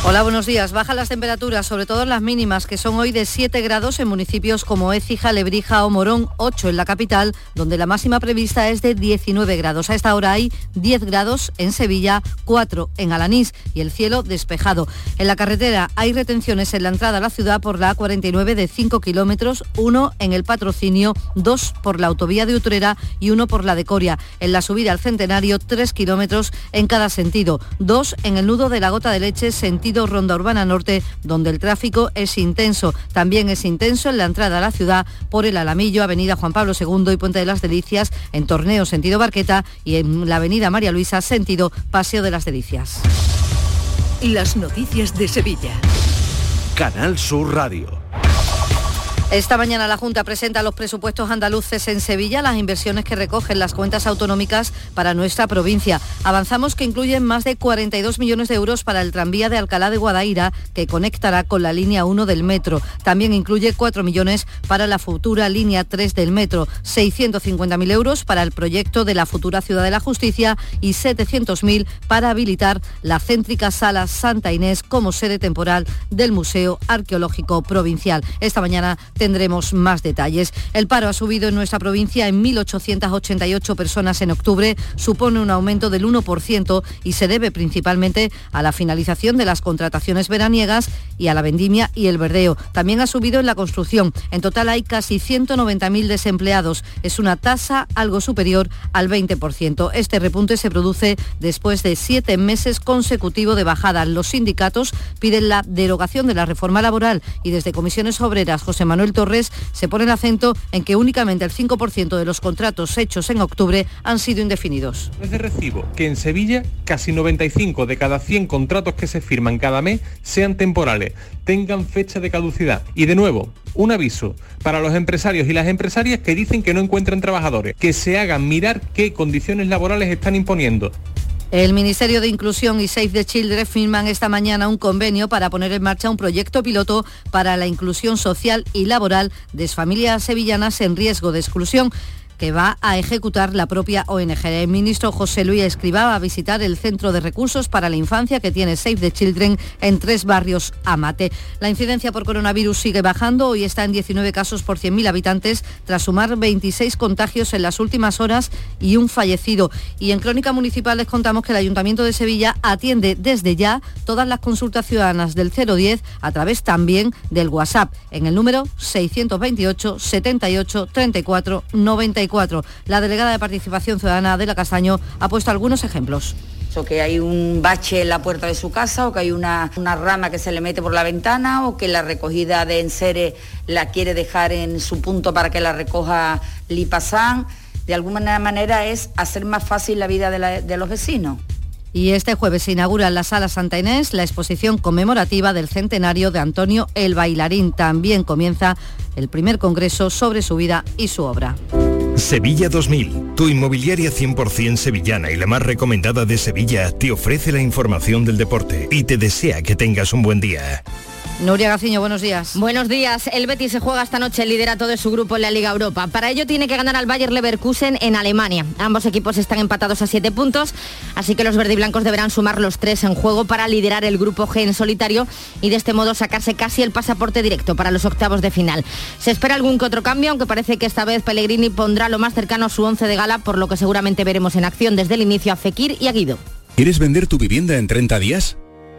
Hola, buenos días. Bajan las temperaturas, sobre todo las mínimas, que son hoy de 7 grados en municipios como Écija, Lebrija o Morón, 8 en la capital, donde la máxima prevista es de 19 grados. A esta hora hay 10 grados en Sevilla, 4 en Alanís y el cielo despejado. En la carretera hay retenciones en la entrada a la ciudad por la A49 de 5 kilómetros, 1 en el patrocinio, 2 por la autovía de Utrera y 1 por la de Coria. En la subida al Centenario, 3 kilómetros en cada sentido, 2 en el nudo de la Gota de Leche, sentido Ronda Urbana Norte, donde el tráfico es intenso. También es intenso en la entrada a la ciudad por el Alamillo, Avenida Juan Pablo II y Puente de las Delicias, en Torneo sentido Barqueta y en la Avenida María Luisa sentido Paseo de las Delicias. Las noticias de Sevilla. Canal Sur Radio. Esta mañana la Junta presenta los presupuestos andaluces en Sevilla, las inversiones que recogen las cuentas autonómicas para nuestra provincia. Avanzamos que incluyen más de 42 millones de euros para el tranvía de Alcalá de Guadaira, que conectará con la línea 1 del metro. También incluye 4 millones para la futura línea 3 del metro, 650.000 euros para el proyecto de la futura Ciudad de la Justicia y 700.000 para habilitar la céntrica Sala Santa Inés como sede temporal del Museo Arqueológico Provincial. Esta mañana tendremos más detalles. El paro ha subido en nuestra provincia en 1.888 personas en octubre, supone un aumento del 1% y se debe principalmente a la finalización de las contrataciones veraniegas y a la vendimia y el verdeo. También ha subido en la construcción. En total hay casi 190.000 desempleados. Es una tasa algo superior al 20%. Este repunte se produce después de siete meses consecutivos de bajada. Los sindicatos piden la derogación de la reforma laboral y desde comisiones obreras José Manuel Torres se pone el acento en que únicamente el 5% de los contratos hechos en octubre han sido indefinidos. Es de recibo que en Sevilla casi 95 de cada 100 contratos que se firman cada mes sean temporales, tengan fecha de caducidad. Y de nuevo, un aviso para los empresarios y las empresarias que dicen que no encuentran trabajadores, que se hagan mirar qué condiciones laborales están imponiendo. El Ministerio de Inclusión y Save the Children firman esta mañana un convenio para poner en marcha un proyecto piloto para la inclusión social y laboral de familias sevillanas en riesgo de exclusión que va a ejecutar la propia ONG. El ministro José Luis Escribá va a visitar el Centro de Recursos para la Infancia que tiene Save the Children en tres barrios Amate. La incidencia por coronavirus sigue bajando, hoy está en 19 casos por 100.000 habitantes, tras sumar 26 contagios en las últimas horas y un fallecido. Y en Crónica Municipal les contamos que el Ayuntamiento de Sevilla atiende desde ya todas las consultas ciudadanas del 010 a través también del WhatsApp en el número 628 78 34 94. La delegada de Participación Ciudadana de la Castaño ha puesto algunos ejemplos o que hay un bache en la puerta de su casa, o que hay una, una, rama que se le mete por la ventana, o que la recogida de enseres la quiere dejar en su punto para que la recoja Lipasán. De alguna manera es hacer más fácil la vida de, la, de los vecinos. Y este jueves se inaugura en la Sala Santa Inés la exposición conmemorativa del centenario de Antonio el Bailarín. También comienza el primer congreso sobre su vida y su obra. Sevilla 2000, tu inmobiliaria 100% sevillana y la más recomendada de Sevilla, te ofrece la información del deporte y te desea que tengas un buen día. Nuria Gaciño, buenos días. Buenos días. El Betis se juega esta noche el liderato de su grupo en la Liga Europa. Para ello tiene que ganar al Bayer Leverkusen en Alemania. Ambos equipos están empatados a siete puntos, así que los verdiblancos deberán sumar los tres en juego para liderar el grupo G en solitario y de este modo sacarse casi el pasaporte directo para los octavos de final. Se espera algún que otro cambio, aunque parece que esta vez Pellegrini pondrá lo más cercano a su once de gala, por lo que seguramente veremos en acción desde el inicio a Fekir y a Guido. ¿Quieres vender tu vivienda en 30 días?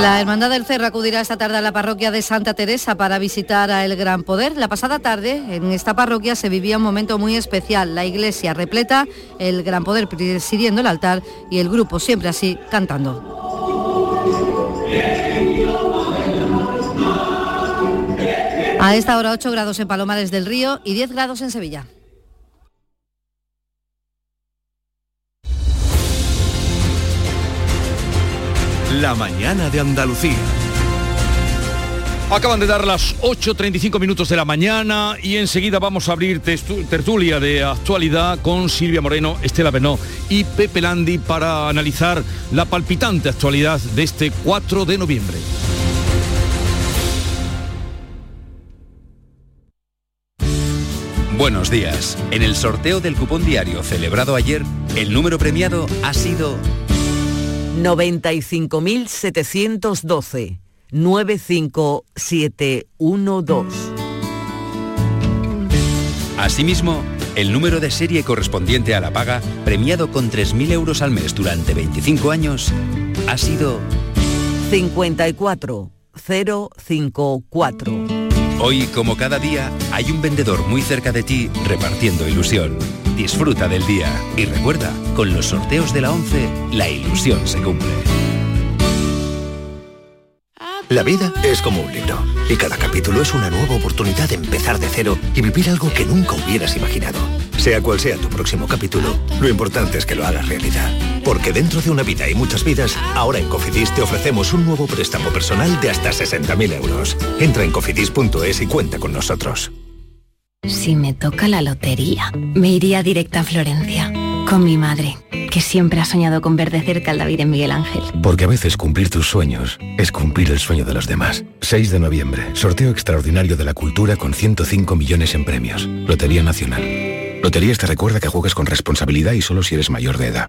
La Hermandad del Cerro acudirá esta tarde a la parroquia de Santa Teresa para visitar a El Gran Poder. La pasada tarde en esta parroquia se vivía un momento muy especial. La iglesia repleta, el Gran Poder presidiendo el altar y el grupo siempre así cantando. A esta hora 8 grados en Palomares del Río y 10 grados en Sevilla. La mañana de Andalucía. Acaban de dar las 8.35 minutos de la mañana y enseguida vamos a abrir tertulia de actualidad con Silvia Moreno, Estela Benó y Pepe Landi para analizar la palpitante actualidad de este 4 de noviembre. Buenos días. En el sorteo del cupón diario celebrado ayer, el número premiado ha sido 95.712 95712. Asimismo, el número de serie correspondiente a la paga, premiado con 3.000 euros al mes durante 25 años, ha sido 54054. Hoy, como cada día, hay un vendedor muy cerca de ti repartiendo ilusión. Disfruta del día y recuerda, con los sorteos de la 11, la ilusión se cumple. La vida es como un libro y cada capítulo es una nueva oportunidad de empezar de cero y vivir algo que nunca hubieras imaginado. Sea cual sea tu próximo capítulo, lo importante es que lo hagas realidad. Porque dentro de una vida y muchas vidas, ahora en Cofidis te ofrecemos un nuevo préstamo personal de hasta 60.000 euros. Entra en cofidis.es y cuenta con nosotros. Si me toca la lotería, me iría directa a Florencia, con mi madre, que siempre ha soñado con ver de cerca al David en Miguel Ángel. Porque a veces cumplir tus sueños es cumplir el sueño de los demás. 6 de noviembre, sorteo extraordinario de la cultura con 105 millones en premios. Lotería Nacional. Loterías te recuerda que juegues con responsabilidad y solo si eres mayor de edad.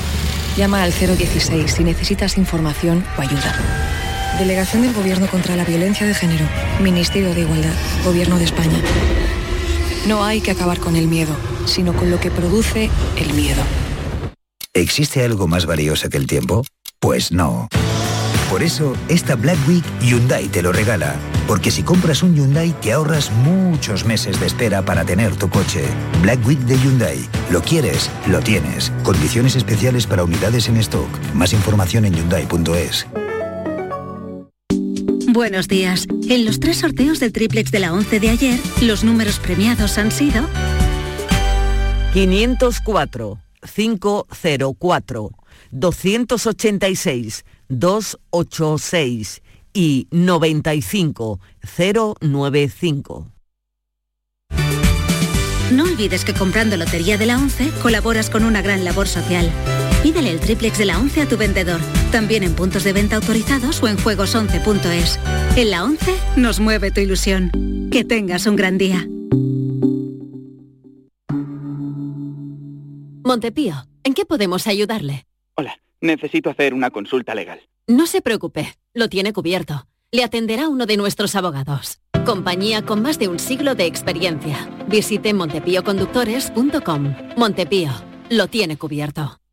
Llama al 016 si necesitas información o ayuda. Delegación del Gobierno contra la Violencia de Género. Ministerio de Igualdad. Gobierno de España. No hay que acabar con el miedo, sino con lo que produce el miedo. ¿Existe algo más valioso que el tiempo? Pues no. Por eso, esta Black Week Hyundai te lo regala. Porque si compras un Hyundai te ahorras muchos meses de espera para tener tu coche. Black Week de Hyundai. Lo quieres, lo tienes. Condiciones especiales para unidades en stock. Más información en hyundai.es. Buenos días. En los tres sorteos del triplex de la 11 de ayer, los números premiados han sido 504 504 286 286 y 95 095. No olvides que comprando Lotería de la 11 colaboras con una gran labor social. Pídele el triplex de la 11 a tu vendedor, también en puntos de venta autorizados o en juegos11.es. En la 11 nos mueve tu ilusión. Que tengas un gran día. Montepío, ¿en qué podemos ayudarle? Necesito hacer una consulta legal. No se preocupe, lo tiene cubierto. Le atenderá uno de nuestros abogados. Compañía con más de un siglo de experiencia. Visite montepíoconductores.com. Montepío, lo tiene cubierto.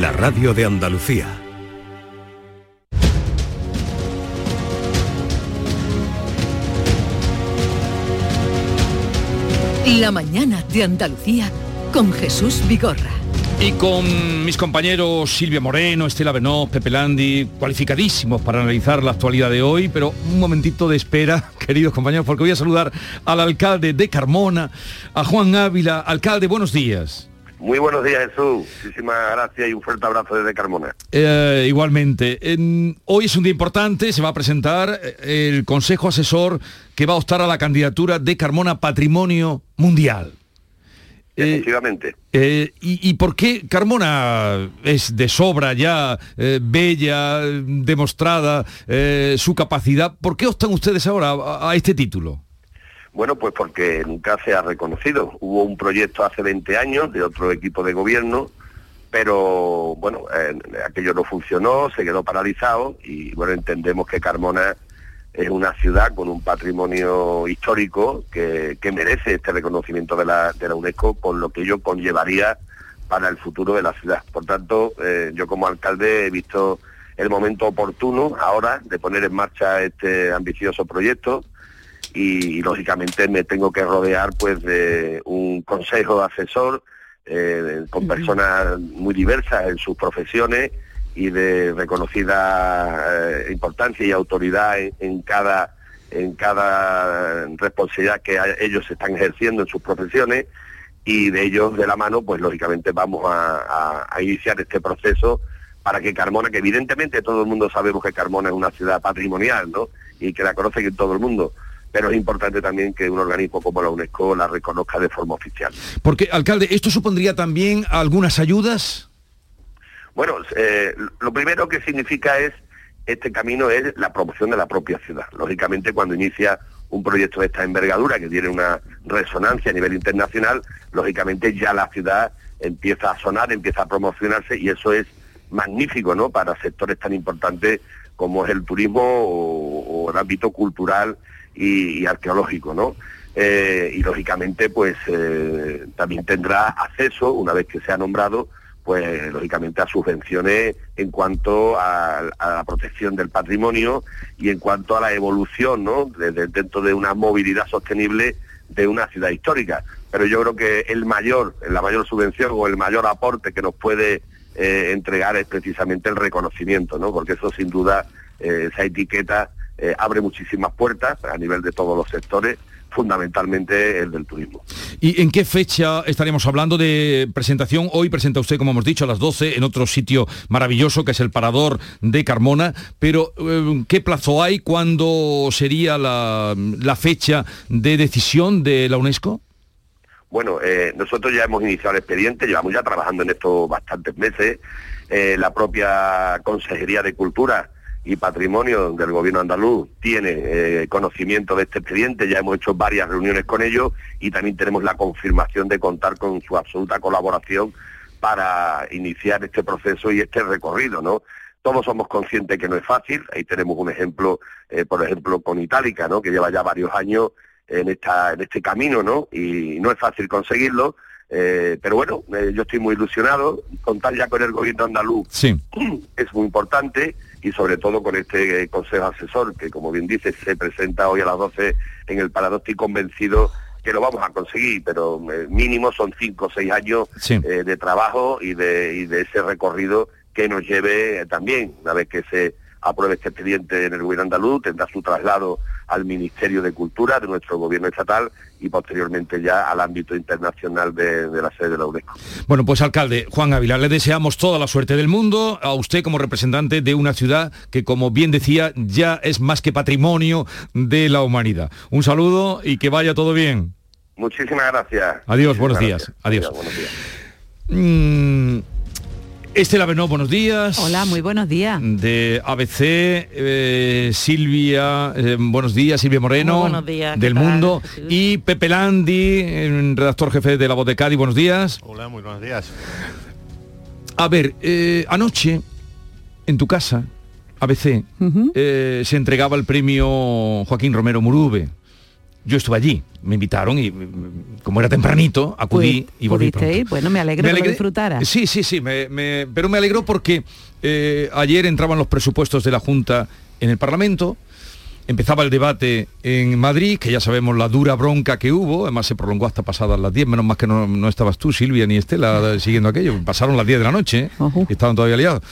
la radio de Andalucía. La mañana de Andalucía con Jesús Vigorra. Y con mis compañeros Silvia Moreno, Estela Benó, Pepe Landi, cualificadísimos para analizar la actualidad de hoy, pero un momentito de espera, queridos compañeros, porque voy a saludar al alcalde de Carmona, a Juan Ávila. Alcalde, buenos días. Muy buenos días, Jesús. Muchísimas gracias y un fuerte abrazo desde Carmona. Eh, igualmente. En- hoy es un día importante, se va a presentar eh, el Consejo Asesor que va a optar a la candidatura de Carmona Patrimonio Mundial. Eh, Efectivamente. eh, y, y por qué Carmona es de sobra ya, eh, bella, demostrada su capacidad? ¿Por qué optan ustedes ahora a, a este título? Bueno, pues porque nunca se ha reconocido. Hubo un proyecto hace 20 años de otro equipo de gobierno, pero bueno, aquello no funcionó, se quedó paralizado y bueno, entendemos que Carmona es una ciudad con un patrimonio histórico que, que merece este reconocimiento de la, de la UNESCO con lo que ello conllevaría para el futuro de la ciudad. Por tanto, eh, yo como alcalde he visto el momento oportuno ahora de poner en marcha este ambicioso proyecto y, y, lógicamente me tengo que rodear pues de un consejo asesor eh, con personas muy diversas en sus profesiones y de reconocida eh, importancia y autoridad en, en cada en cada responsabilidad que a- ellos están ejerciendo en sus profesiones. Y de ellos de la mano pues lógicamente vamos a, a- a iniciar este proceso para que Carmona, que evidentemente todo el mundo sabemos que Carmona es una ciudad patrimonial, ¿no? Y que la conoce todo el mundo, pero es importante también que un organismo como la UNESCO la reconozca de forma oficial. Porque, alcalde, ¿esto supondría también algunas ayudas? Bueno, eh, lo primero que significa es, este camino es la promoción de la propia ciudad. Lógicamente, cuando inicia un proyecto de esta envergadura, que tiene una resonancia a nivel internacional, lógicamente ya la ciudad empieza a sonar, empieza a promocionarse y eso es magnífico, ¿no? Para sectores tan importantes como es el turismo o, o el ámbito cultural y, arqueológico, ¿no? Eh, y lógicamente, pues eh, también tendrá acceso, una vez que sea nombrado, pues lógicamente a subvenciones en cuanto a, a la protección del patrimonio y en cuanto a la evolución, ¿no? Desde- dentro de una movilidad sostenible de una ciudad histórica. Pero yo creo que el mayor, la mayor subvención o el mayor aporte que nos puede eh, entregar es precisamente el reconocimiento, ¿no? Porque eso sin duda, esa etiqueta eh, abre muchísimas puertas a nivel de todos los sectores, fundamentalmente el del turismo. ¿Y en qué fecha estaríamos hablando de presentación? Hoy presenta usted, como hemos dicho, a las 12 en otro sitio maravilloso que es el Parador de Carmona, pero eh, ¿qué plazo hay? ¿Cuándo sería la, la fecha de decisión de la UNESCO? Bueno, eh, nosotros ya hemos iniciado el expediente, llevamos ya trabajando en esto bastantes meses. Eh, la propia Consejería de Cultura y Patrimonio del Gobierno andaluz tiene eh, conocimiento de este expediente, ya hemos hecho varias reuniones con ellos y también tenemos la confirmación de contar con su absoluta colaboración para iniciar este proceso y este recorrido, ¿no? Todos somos conscientes que no es fácil, ahí tenemos un ejemplo, eh, por ejemplo, con Itálica, ¿no? Que lleva ya varios años en, esta, en este camino, ¿no? Y no es fácil conseguirlo, eh, pero bueno, eh, yo estoy muy ilusionado, contar ya con el gobierno andaluz Sí. es muy importante y sobre todo con este eh, consejo asesor que como bien dice se presenta hoy a las 12 en el Parador estoy convencido que lo vamos a conseguir, pero eh, mínimo son cinco o seis años Sí. de trabajo y de, y de ese recorrido que nos lleve también, una vez que se apruebe este expediente en el gobierno andaluz, tendrá su traslado al Ministerio de Cultura de nuestro gobierno estatal y posteriormente ya al ámbito internacional de, de la sede de la UNESCO. Bueno, pues alcalde Juan Ávila, le deseamos toda la suerte del mundo a usted como representante de una ciudad que, como bien decía, ya es más que patrimonio de la humanidad. Un saludo y que vaya todo bien. Muchísimas gracias. Adiós, Muchísimas buenos días. Adiós. buenos días. Mm, Estela Benó, buenos días. Hola, muy buenos días. De ABC, eh, Silvia, eh, buenos días, Silvia Moreno. Muy buenos días, ¿qué Del tal, Mundo. Y Pepe Landi, redactor jefe de La Voz de Cádiz, buenos días. Hola, muy buenos días. A ver, eh, anoche, en tu casa, ABC, eh, se entregaba el premio Joaquín Romero Murube. Yo estuve allí, me invitaron y como era tempranito, acudí y volví pudiste ir, bueno, me alegro Me que lo alegré- disfrutaras. Sí, sí, sí, me- me- pero me alegró porque eh, ayer entraban los presupuestos de la Junta en el Parlamento, empezaba el debate en Madrid, que ya sabemos la dura bronca que hubo, además se prolongó hasta pasadas las 10, menos más que no, no estabas tú, Silvia, ni Estela, siguiendo aquello, pasaron las 10 de la noche, y estaban todavía liados.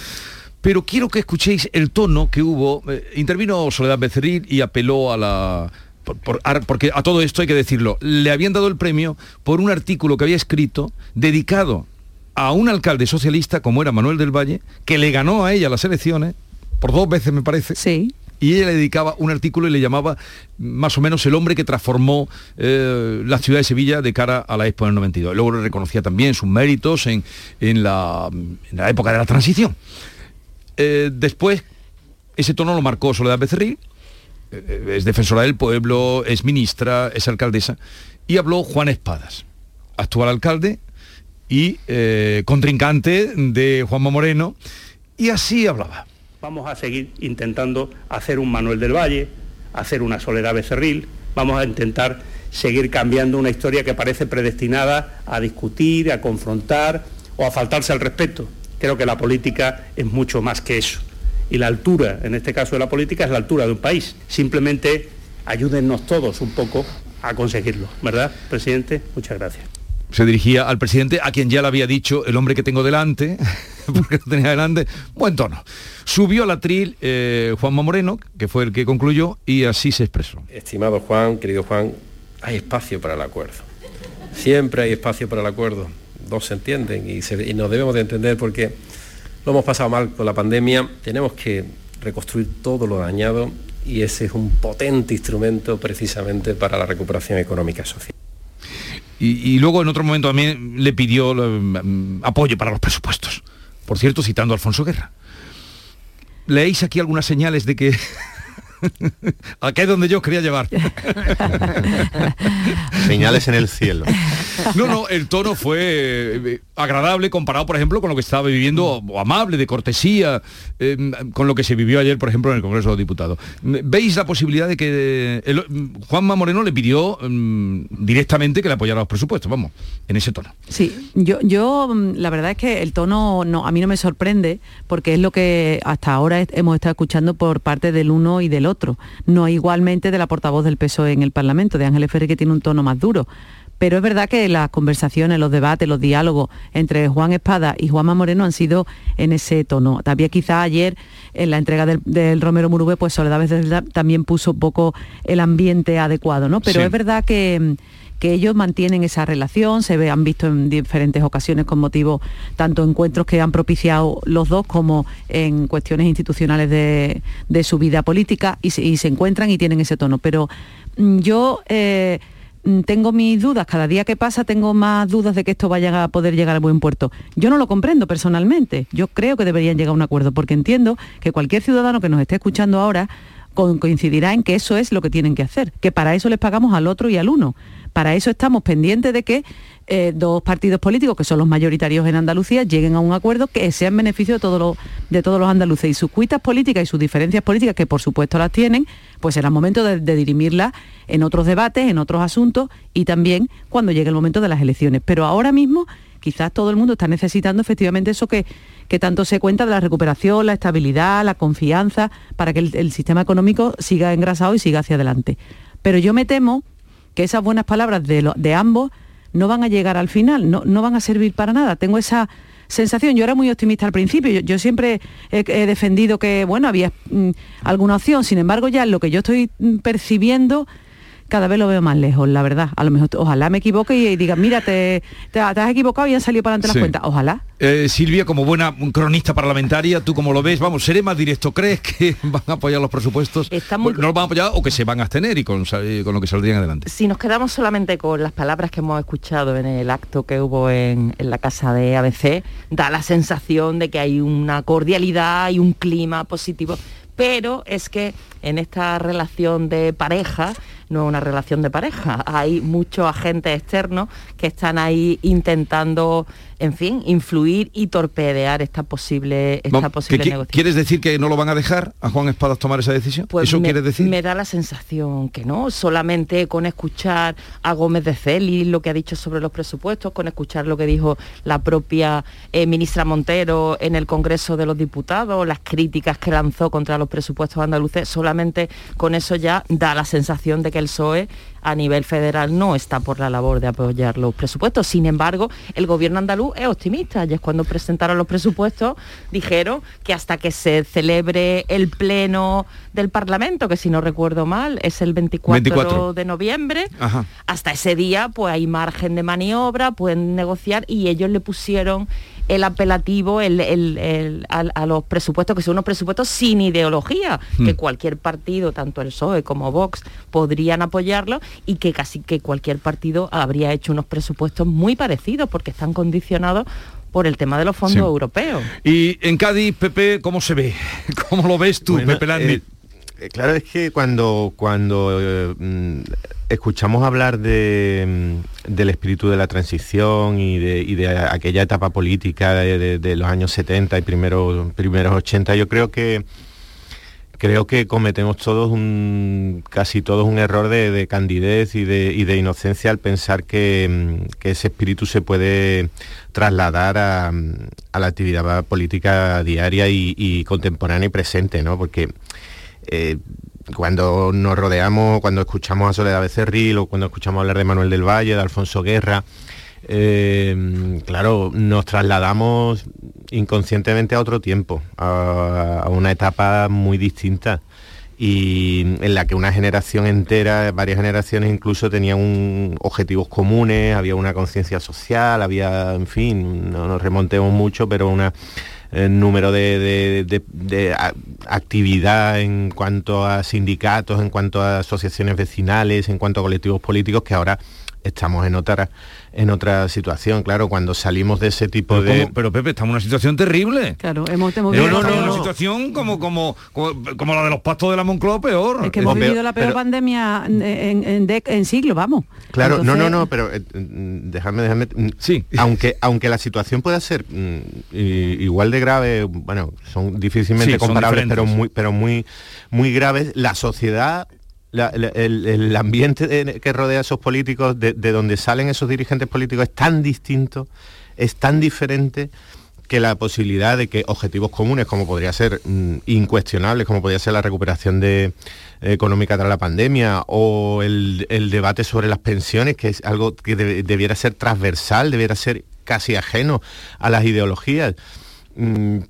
Pero quiero que escuchéis el tono que hubo. Eh, intervino Soledad Becerril y apeló a la... por- porque a todo esto hay que decirlo, le habían dado el premio por un artículo que había escrito dedicado a un alcalde socialista como era Manuel del Valle, que le ganó a ella las elecciones, por dos veces me parece. Sí. Y ella le dedicaba un artículo y le llamaba más o menos el hombre que transformó eh, la ciudad de Sevilla de cara a la Expo del 92. Luego le reconocía también sus méritos en, en la, en la época de la transición. Eh, después, ese tono lo marcó Soledad Becerril, es defensora del pueblo, es ministra, es alcaldesa, y habló Juan Espadas, actual alcalde y eh, contrincante de Juanma Moreno, y así hablaba. Vamos a seguir intentando hacer un Manuel del Valle, hacer una Soledad Becerril, vamos a intentar seguir cambiando una historia que parece predestinada a discutir, a confrontar o a faltarse al respeto. Creo que la política es mucho más que eso. Y la altura, en este caso de la política, es la altura de un país. Simplemente ayúdennos todos un poco a conseguirlo, ¿verdad, presidente? Muchas gracias. se dirigía al presidente, a quien ya le había dicho el hombre que tengo delante, porque lo tenía delante, buen tono. Subió al atril eh, Juanma Moreno, que fue el que concluyó, y así se expresó. Estimado Juan, querido Juan, hay espacio para el acuerdo. Siempre hay espacio para el acuerdo. Dos se entienden y, se- y nos debemos de entender porque lo hemos pasado mal con la pandemia. Tenemos que reconstruir todo lo dañado y ese es un potente instrumento precisamente para la recuperación económica y social. Y, luego en otro momento también le pidió eh, apoyo para los presupuestos. Por cierto, citando a Alfonso Guerra. ¿Leéis aquí algunas señales de que... Aquí es donde yo os quería llevar. Señales en el cielo. No, no, el tono fue eh, agradable comparado, por ejemplo, con lo que estaba viviendo, o amable, de cortesía, eh, con lo que se vivió ayer, por ejemplo, en el Congreso de los Diputados. ¿Veis la posibilidad de que el- Juanma Moreno le pidió mm, directamente que le apoyara los presupuestos? Vamos, en ese tono. Sí, yo, yo mm, la verdad es que el tono no, a mí no me sorprende porque es lo que hasta ahora hemos estado escuchando por parte del uno y del otro. No igualmente de la portavoz del PSOE en el Parlamento, de Ángeles Ferrer, que tiene un tono más duro. Pero es verdad que las conversaciones, los debates, los diálogos entre Juan Espada y Juanma Moreno han sido en ese tono. También quizá ayer en la entrega del, del Romero Murube, pues Soledad también puso un poco el ambiente adecuado, ¿no? Pero Sí. es verdad que, que ellos mantienen esa relación, se han visto en diferentes ocasiones con motivo tanto encuentros que han propiciado los dos como en cuestiones institucionales de, su vida política y se, encuentran y tienen ese tono. Pero mm, yo eh, mm, tengo mis dudas, cada día que pasa tengo más dudas de que esto vaya a poder llegar a buen puerto. Yo no lo comprendo personalmente, yo creo que deberían llegar a un acuerdo porque entiendo que cualquier ciudadano que nos esté escuchando ahora co- coincidirá en que eso es lo que tienen que hacer, que para eso les pagamos al otro y al uno. Para eso estamos pendientes de que eh, dos partidos políticos, que son los mayoritarios en Andalucía, lleguen a un acuerdo que sea en beneficio de, todos los- andaluces. Y sus cuitas políticas y sus diferencias políticas, que por supuesto las tienen, pues será momento de, dirimirlas en otros debates, en otros asuntos y también cuando llegue el momento de las elecciones. Pero ahora mismo quizás todo el mundo está necesitando efectivamente eso que, tanto se cuenta de la recuperación, la estabilidad, la confianza, para que el sistema económico siga engrasado y siga hacia adelante. Pero yo me temo que esas buenas palabras de, de ambos no van a llegar al final, no, no van a servir para nada. Tengo esa sensación. Yo era muy optimista al principio. Yo, siempre he, he defendido que, bueno, había mm, alguna opción. Sin embargo, ya lo que yo estoy mm, percibiendo cada vez lo veo más lejos, la verdad. A lo mejor, ojalá me equivoque y, diga, mira, te, te, te has equivocado y han salido para adelante Sí. las cuentas. Ojalá. Eh, Silvia, como buena cronista parlamentaria, ¿tú cómo lo ves? Vamos, seré más directo. ¿Crees que van a apoyar los presupuestos? muy- Bueno, no los van a apoyar o que se van a abstener y con lo que saldrían adelante. Si nos quedamos solamente con las palabras que hemos escuchado en el acto que hubo en, en la casa de ABC, da la sensación de que hay una cordialidad y un clima positivo. Pero es que en esta relación de pareja, no es una relación de pareja, hay muchos agentes externos que están ahí intentando, en fin, influir y torpedear esta posible, esta Vamos, ¿que posible negociación. ¿Quieres decir que no lo van a dejar a Juan Espadas tomar esa decisión? Pues ¿Eso me, quieres decir? Me da la sensación que no, solamente con escuchar a Gómez de Celis lo que ha dicho sobre los presupuestos, con escuchar lo que dijo la propia eh, ministra Montero en el Congreso de los Diputados, las críticas que lanzó contra los presupuestos andaluces, solamente con eso ya da la sensación de que el PSOE a nivel federal no está por la labor de apoyar los presupuestos. Sin embargo, el gobierno andaluz es optimista. Ayer cuando presentaron los presupuestos dijeron que hasta que se celebre el pleno del Parlamento, que si no recuerdo mal es el 24, 24. de noviembre, Ajá. hasta ese día pues hay margen de maniobra, pueden negociar y ellos le pusieron el apelativo el- el- el- a, a los presupuestos, que son unos presupuestos sin ideología, Hmm. que cualquier partido, tanto el PSOE como Vox, podrían apoyarlo y que casi que cualquier partido habría hecho unos presupuestos muy parecidos porque están condicionados por el tema de los fondos Sí. europeos. Y en Cádiz, Pepe, ¿cómo se ve? ¿Cómo lo ves tú, Bueno, Pepe Landi? eh, claro, es que cuando, cuando eh, mm, escuchamos hablar de, mm, del espíritu de la transición y de, aquella etapa política de, los años 70 y primeros, primeros 80, yo creo que creo que cometemos todos un casi todos un error de, de candidez y de, inocencia al pensar que, mm, ese espíritu se puede trasladar a, a la actividad política diaria y, y contemporánea y presente, ¿no? Porque eh, cuando nos rodeamos, cuando escuchamos a Soledad Becerril o cuando escuchamos hablar de Manuel del Valle, de Alfonso Guerra, eh, claro, nos trasladamos inconscientemente a otro tiempo, a, una etapa muy distinta y en la que una generación entera, varias generaciones incluso tenían objetivos comunes, había una conciencia social, había, en fin, no nos remontemos mucho, pero una número de, de- de- actividad en cuanto a sindicatos, en cuanto a asociaciones vecinales, en cuanto a colectivos políticos que ahora estamos en otra en otra situación, claro, cuando salimos de ese tipo Pero, de ¿cómo? Pero, Pepe, estamos en una situación terrible. Claro, hemos, hemos No, vivido- no, no, una situación como, como, como, como la de los pastos de la Moncloa peor. Es que hemos vivido la peor pandemia en, en, en dec- en siglo, vamos. Claro, no, no, no, pero eh, mm, déjame, déjame. Sí. Aunque, aunque la situación pueda ser mm, igual de grave, bueno, son difícilmente Sí, son comparables, pero muy, pero muy, muy graves. La sociedad, el, el ambiente que rodea a esos políticos, de, de donde salen esos dirigentes políticos, es tan distinto, es tan diferente que la posibilidad de que objetivos comunes, como podría ser mm, incuestionables, como podría ser la recuperación económica tras la pandemia, o el, el debate sobre las pensiones, que es algo que debiera ser transversal, debiera ser casi ajeno a las ideologías,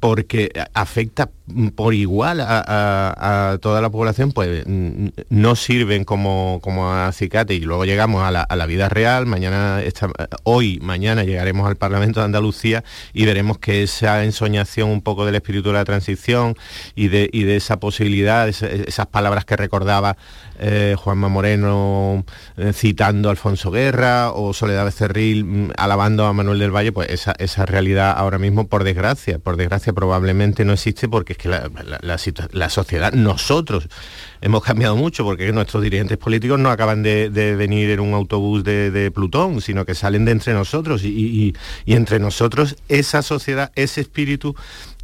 porque afecta mm, por igual a, toda la población, pues mm, no sirven como, como acicate. Y luego llegamos a la, vida real, mañana, esta- hoy, mañana llegaremos al Parlamento de Andalucía y veremos que esa ensoñación un poco del espíritu de la transición y de, y de esa posibilidad, esas palabras que recordaba eh, Juanma Moreno eh, citando a Alfonso Guerra o Soledad Becerril mm, alabando a Manuel del Valle, pues esa, esa realidad ahora mismo, por desgracia, por desgracia probablemente no existe porque es que la, la- sociedad, nosotros hemos cambiado mucho porque nuestros dirigentes políticos no acaban de, de venir en un autobús de, de Plutón, sino que salen de entre nosotros y, y- y entre nosotros esa sociedad, ese espíritu,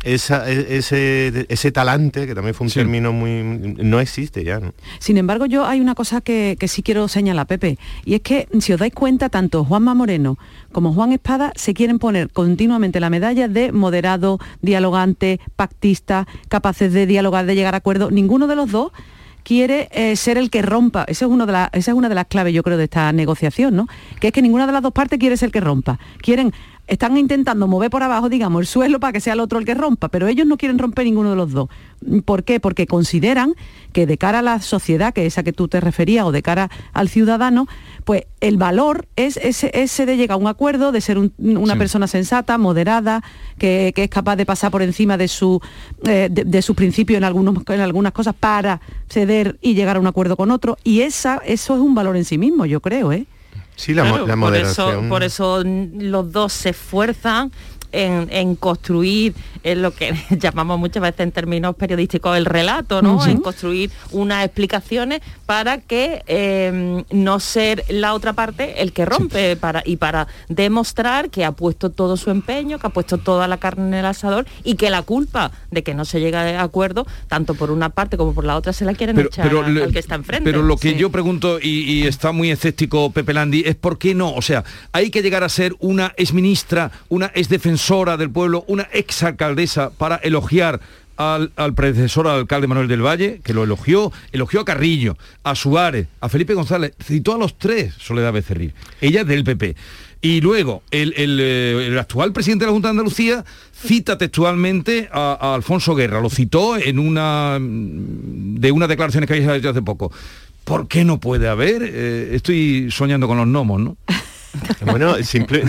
esa- e- ese, ese talante, que también fue un término muy... no existe ya. ¿no? Sin embargo, yo hay una cosa que, que sí quiero señalar, Pepe, y es que si os dais cuenta, tanto Juanma Moreno como Juan Espada se quieren poner continuamente la medalla de moderado, dialogante, pactista, capaces de dialogar, de llegar a acuerdos. Ninguno de los dos quiere eh, ser el que rompa. Esa es, de esa es una de las claves, yo creo, de esta negociación, ¿no? Que es que ninguna de las dos partes quiere ser el que rompa. Quieren están intentando mover por abajo, digamos, el suelo para que sea el otro el que rompa, pero ellos no quieren romper ninguno de los dos. ¿Por qué? Porque consideran que de cara a la sociedad, que es esa que tú te referías, o de cara al ciudadano, pues el valor es ese, ese de llegar a un acuerdo, de ser una persona sensata, moderada, que, es capaz de pasar por encima de su, eh, de, sus principios en, algunos, en algunas cosas para ceder y llegar a un acuerdo con otro. Y esa, eso es un valor en sí mismo, yo creo, ¿eh? Sí, la, moderación. Por eso, por eso los dos se esfuerzan en, construir en lo que llamamos muchas veces en términos periodísticos el relato, ¿no? En construir unas explicaciones para que em, no ser la otra parte el que rompe para, y para demostrar que ha puesto todo su empeño, que ha puesto toda la carne en el asador y que la culpa de que no se llega a acuerdo, tanto por una parte como por la otra, se la quieren echar al que está enfrente. Pero lo que yo pregunto, y, y, está muy escéptico Pepe Landi, es por qué no. O sea, hay que llegar a ser una exministra, una exdefensora del pueblo, una exalcaldesa, para elogiar al, predecesor al alcalde Manuel del Valle, que lo elogió, elogió a Carrillo, a Suárez, a Felipe González, citó a los tres Soledad Becerril, ella del PP. Y luego, el, eh, actual presidente de la Junta de Andalucía cita textualmente a, Alfonso Guerra, lo citó en una de unas declaraciones que había hecho hace poco. ¿Por qué no puede haber? Eh, estoy soñando con los gnomos, ¿no? Bueno, simple,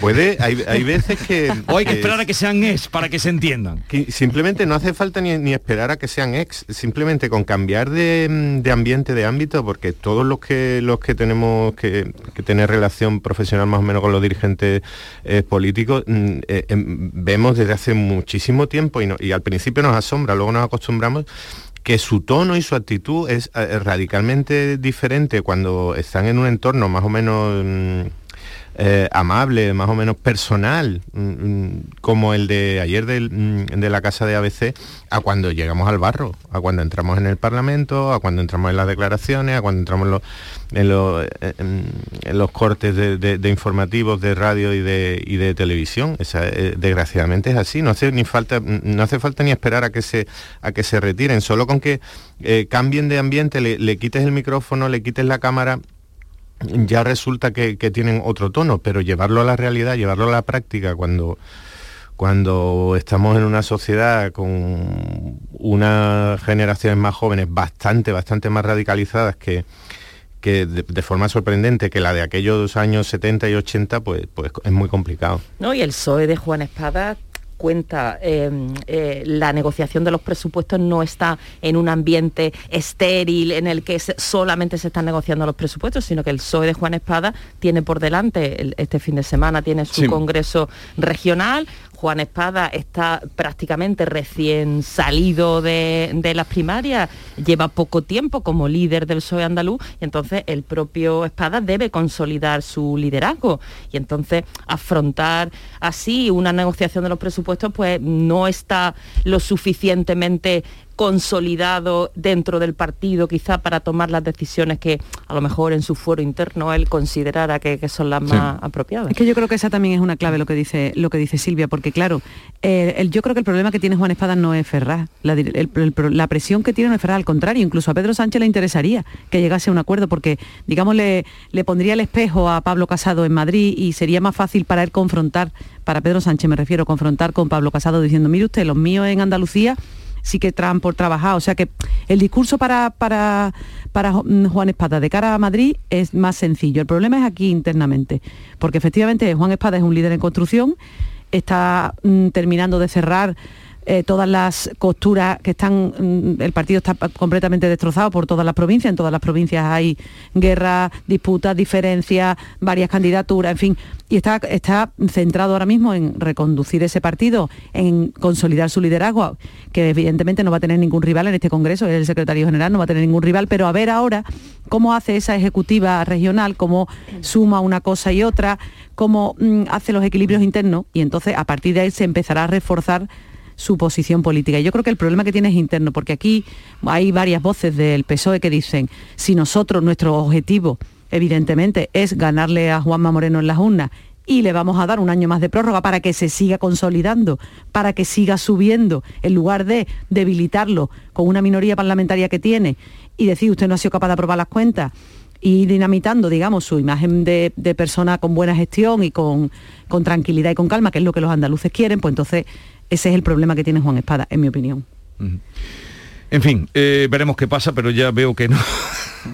puede, hay, veces que... O hay que, esperar a que sean ex para que se entiendan. simplemente no hace falta ni, esperar a que sean ex, simplemente con cambiar de, ambiente, de ámbito, porque todos los que los que tenemos que, tener relación profesional más o menos con los dirigentes eh, políticos, mm, eh, em, vemos desde hace muchísimo tiempo y, y al principio nos asombra, luego nos acostumbramos que su tono y su actitud es eh, radicalmente diferente cuando están en un entorno más o menos mm, eh, amable, más o menos personal, mm, mm, como el de ayer mm, de la casa de ABC, a cuando llegamos al barro, a cuando entramos en el Parlamento, a cuando entramos en las declaraciones, a cuando entramos en, los, cortes de, informativos de radio y de, de televisión. Eh, desgraciadamente es así, no hace, ni falta, no hace falta ni esperar a que se, a que se retiren, solo con que eh, cambien de ambiente, le, le quites el micrófono, le quites la cámara ya resulta que, tienen otro tono, pero llevarlo a la realidad, llevarlo a la práctica cuando, cuando estamos en una sociedad con unas generaciones más jóvenes bastante, bastante más radicalizadas que, que de, forma sorprendente que la de aquellos años 70 y 80, pues, pues es muy complicado. No, y el PSOE de Juan Espada cuenta, em, eh, la negociación de los presupuestos no está en un ambiente estéril en el que solamente se están negociando los presupuestos, sino que el PSOE de Juan Espada tiene por delante, este fin de semana tiene su congreso regional, Juan Espada está prácticamente recién salido de, las primarias, lleva poco tiempo como líder del PSOE andaluz y entonces el propio Espada debe consolidar su liderazgo y entonces afrontar así una negociación de los presupuestos pues no está lo suficientemente consolidado dentro del partido quizá para tomar las decisiones que a lo mejor en su foro interno él considerara que, son las más apropiadas. Es que yo creo que esa también es una clave lo que dice, lo que dice Silvia, porque claro, eh, yo creo que el problema que tiene Juan Espada no es Ferraz, la, presión que tiene no es Ferraz, al contrario, incluso a Pedro Sánchez le interesaría que llegase a un acuerdo, porque digamos le, le pondría el espejo a Pablo Casado en Madrid y sería más fácil para él confrontar, para Pedro Sánchez me refiero, confrontar con Pablo Casado diciendo, mire usted, los míos en Andalucía sí que traen por trabajar. O sea que el discurso para, para, para Juan Espada de cara a Madrid es más sencillo. El problema es aquí internamente, porque efectivamente Juan Espada es un líder en construcción, está mm, terminando de cerrar eh, todas las costuras que están, mm, el partido está completamente destrozado por todas las provincias, en todas las provincias hay guerras, disputas, diferencias, varias candidaturas, en fin, y está, está centrado ahora mismo en reconducir ese partido, en consolidar su liderazgo, que evidentemente no va a tener ningún rival en este Congreso, el secretario general no va a tener ningún rival, pero a ver ahora cómo hace esa ejecutiva regional, cómo suma una cosa y otra, cómo mm, hace los equilibrios internos, y entonces a partir de ahí se empezará a reforzar su posición política. Y yo creo que el problema que tiene es interno, porque aquí hay varias voces del PSOE que dicen, si nosotros, nuestro objetivo, evidentemente, es ganarle a Juanma Moreno en las urnas y le vamos a dar un año más de prórroga para que se siga consolidando, para que siga subiendo, en lugar de debilitarlo con una minoría parlamentaria que tiene y decir usted no ha sido capaz de aprobar las cuentas y dinamitando, digamos, su imagen de, persona con buena gestión y con, con tranquilidad y con calma, que es lo que los andaluces quieren, pues entonces ese es el problema que tiene Juan Espada, en mi opinión. En fin, eh, veremos qué pasa, pero ya veo que no.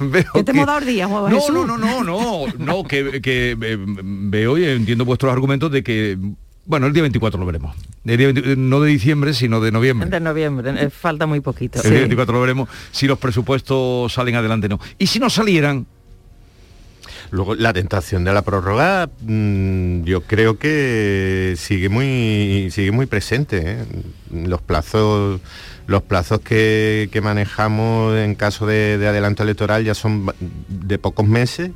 Veo ¿Qué te que- hemos dado el día, Juan No, Jesús? no, no, no, no, no, que, que, eh, veo y entiendo vuestros argumentos de que, bueno, el día 24 lo veremos. El día 20 no de diciembre, sino de noviembre. De noviembre, eh, falta muy poquito. El día 24 lo veremos si los presupuestos salen adelante o no. Y si no salieran, Luego la tentación de la prórroga, mm, yo creo que sigue muy sigue muy presente. ¿eh? Los plazos los plazos que, que manejamos en caso de, de adelanto electoral ya son de pocos meses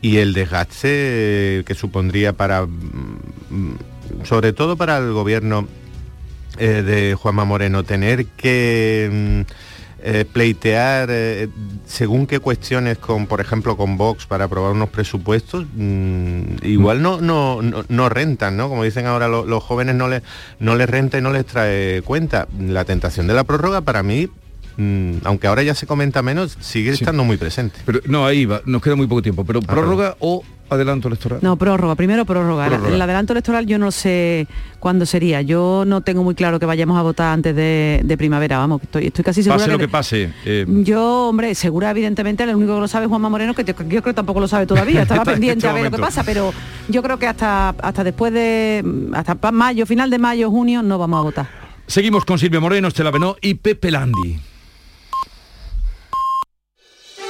y el desgaste que supondría para mm, sobre todo para el gobierno eh, de Juanma Moreno tener que mm, eh, pleitear eh, según qué cuestiones con por ejemplo con Vox para aprobar unos presupuestos mm, igual no, no, no, no rentan no como dicen ahora lo- los jóvenes no les no les renta y no les trae cuenta. La tentación de la prórroga para mí mm, aunque ahora ya se comenta menos sigue estando muy presente. Pero no, ahí va, nos queda muy poco tiempo, pero prórroga o adelanto electoral. No, prórroga, primero prórroga. El adelanto electoral yo no sé cuándo sería. Yo no tengo muy claro que vayamos a votar antes de, de primavera, vamos, que estoy, estoy casi segura Pase lo que- que pase. eh, Yo, hombre, segura evidentemente, el único que lo sabe es Juanma Moreno, que que yo creo que tampoco lo sabe todavía, estaba pendiente este a ver lo que momento. pasa, pero yo creo que hasta, hasta después de, hasta mayo, final de mayo, junio, no vamos a votar. Seguimos con Silvia Moreno, Estela Benó y Pepe Landi.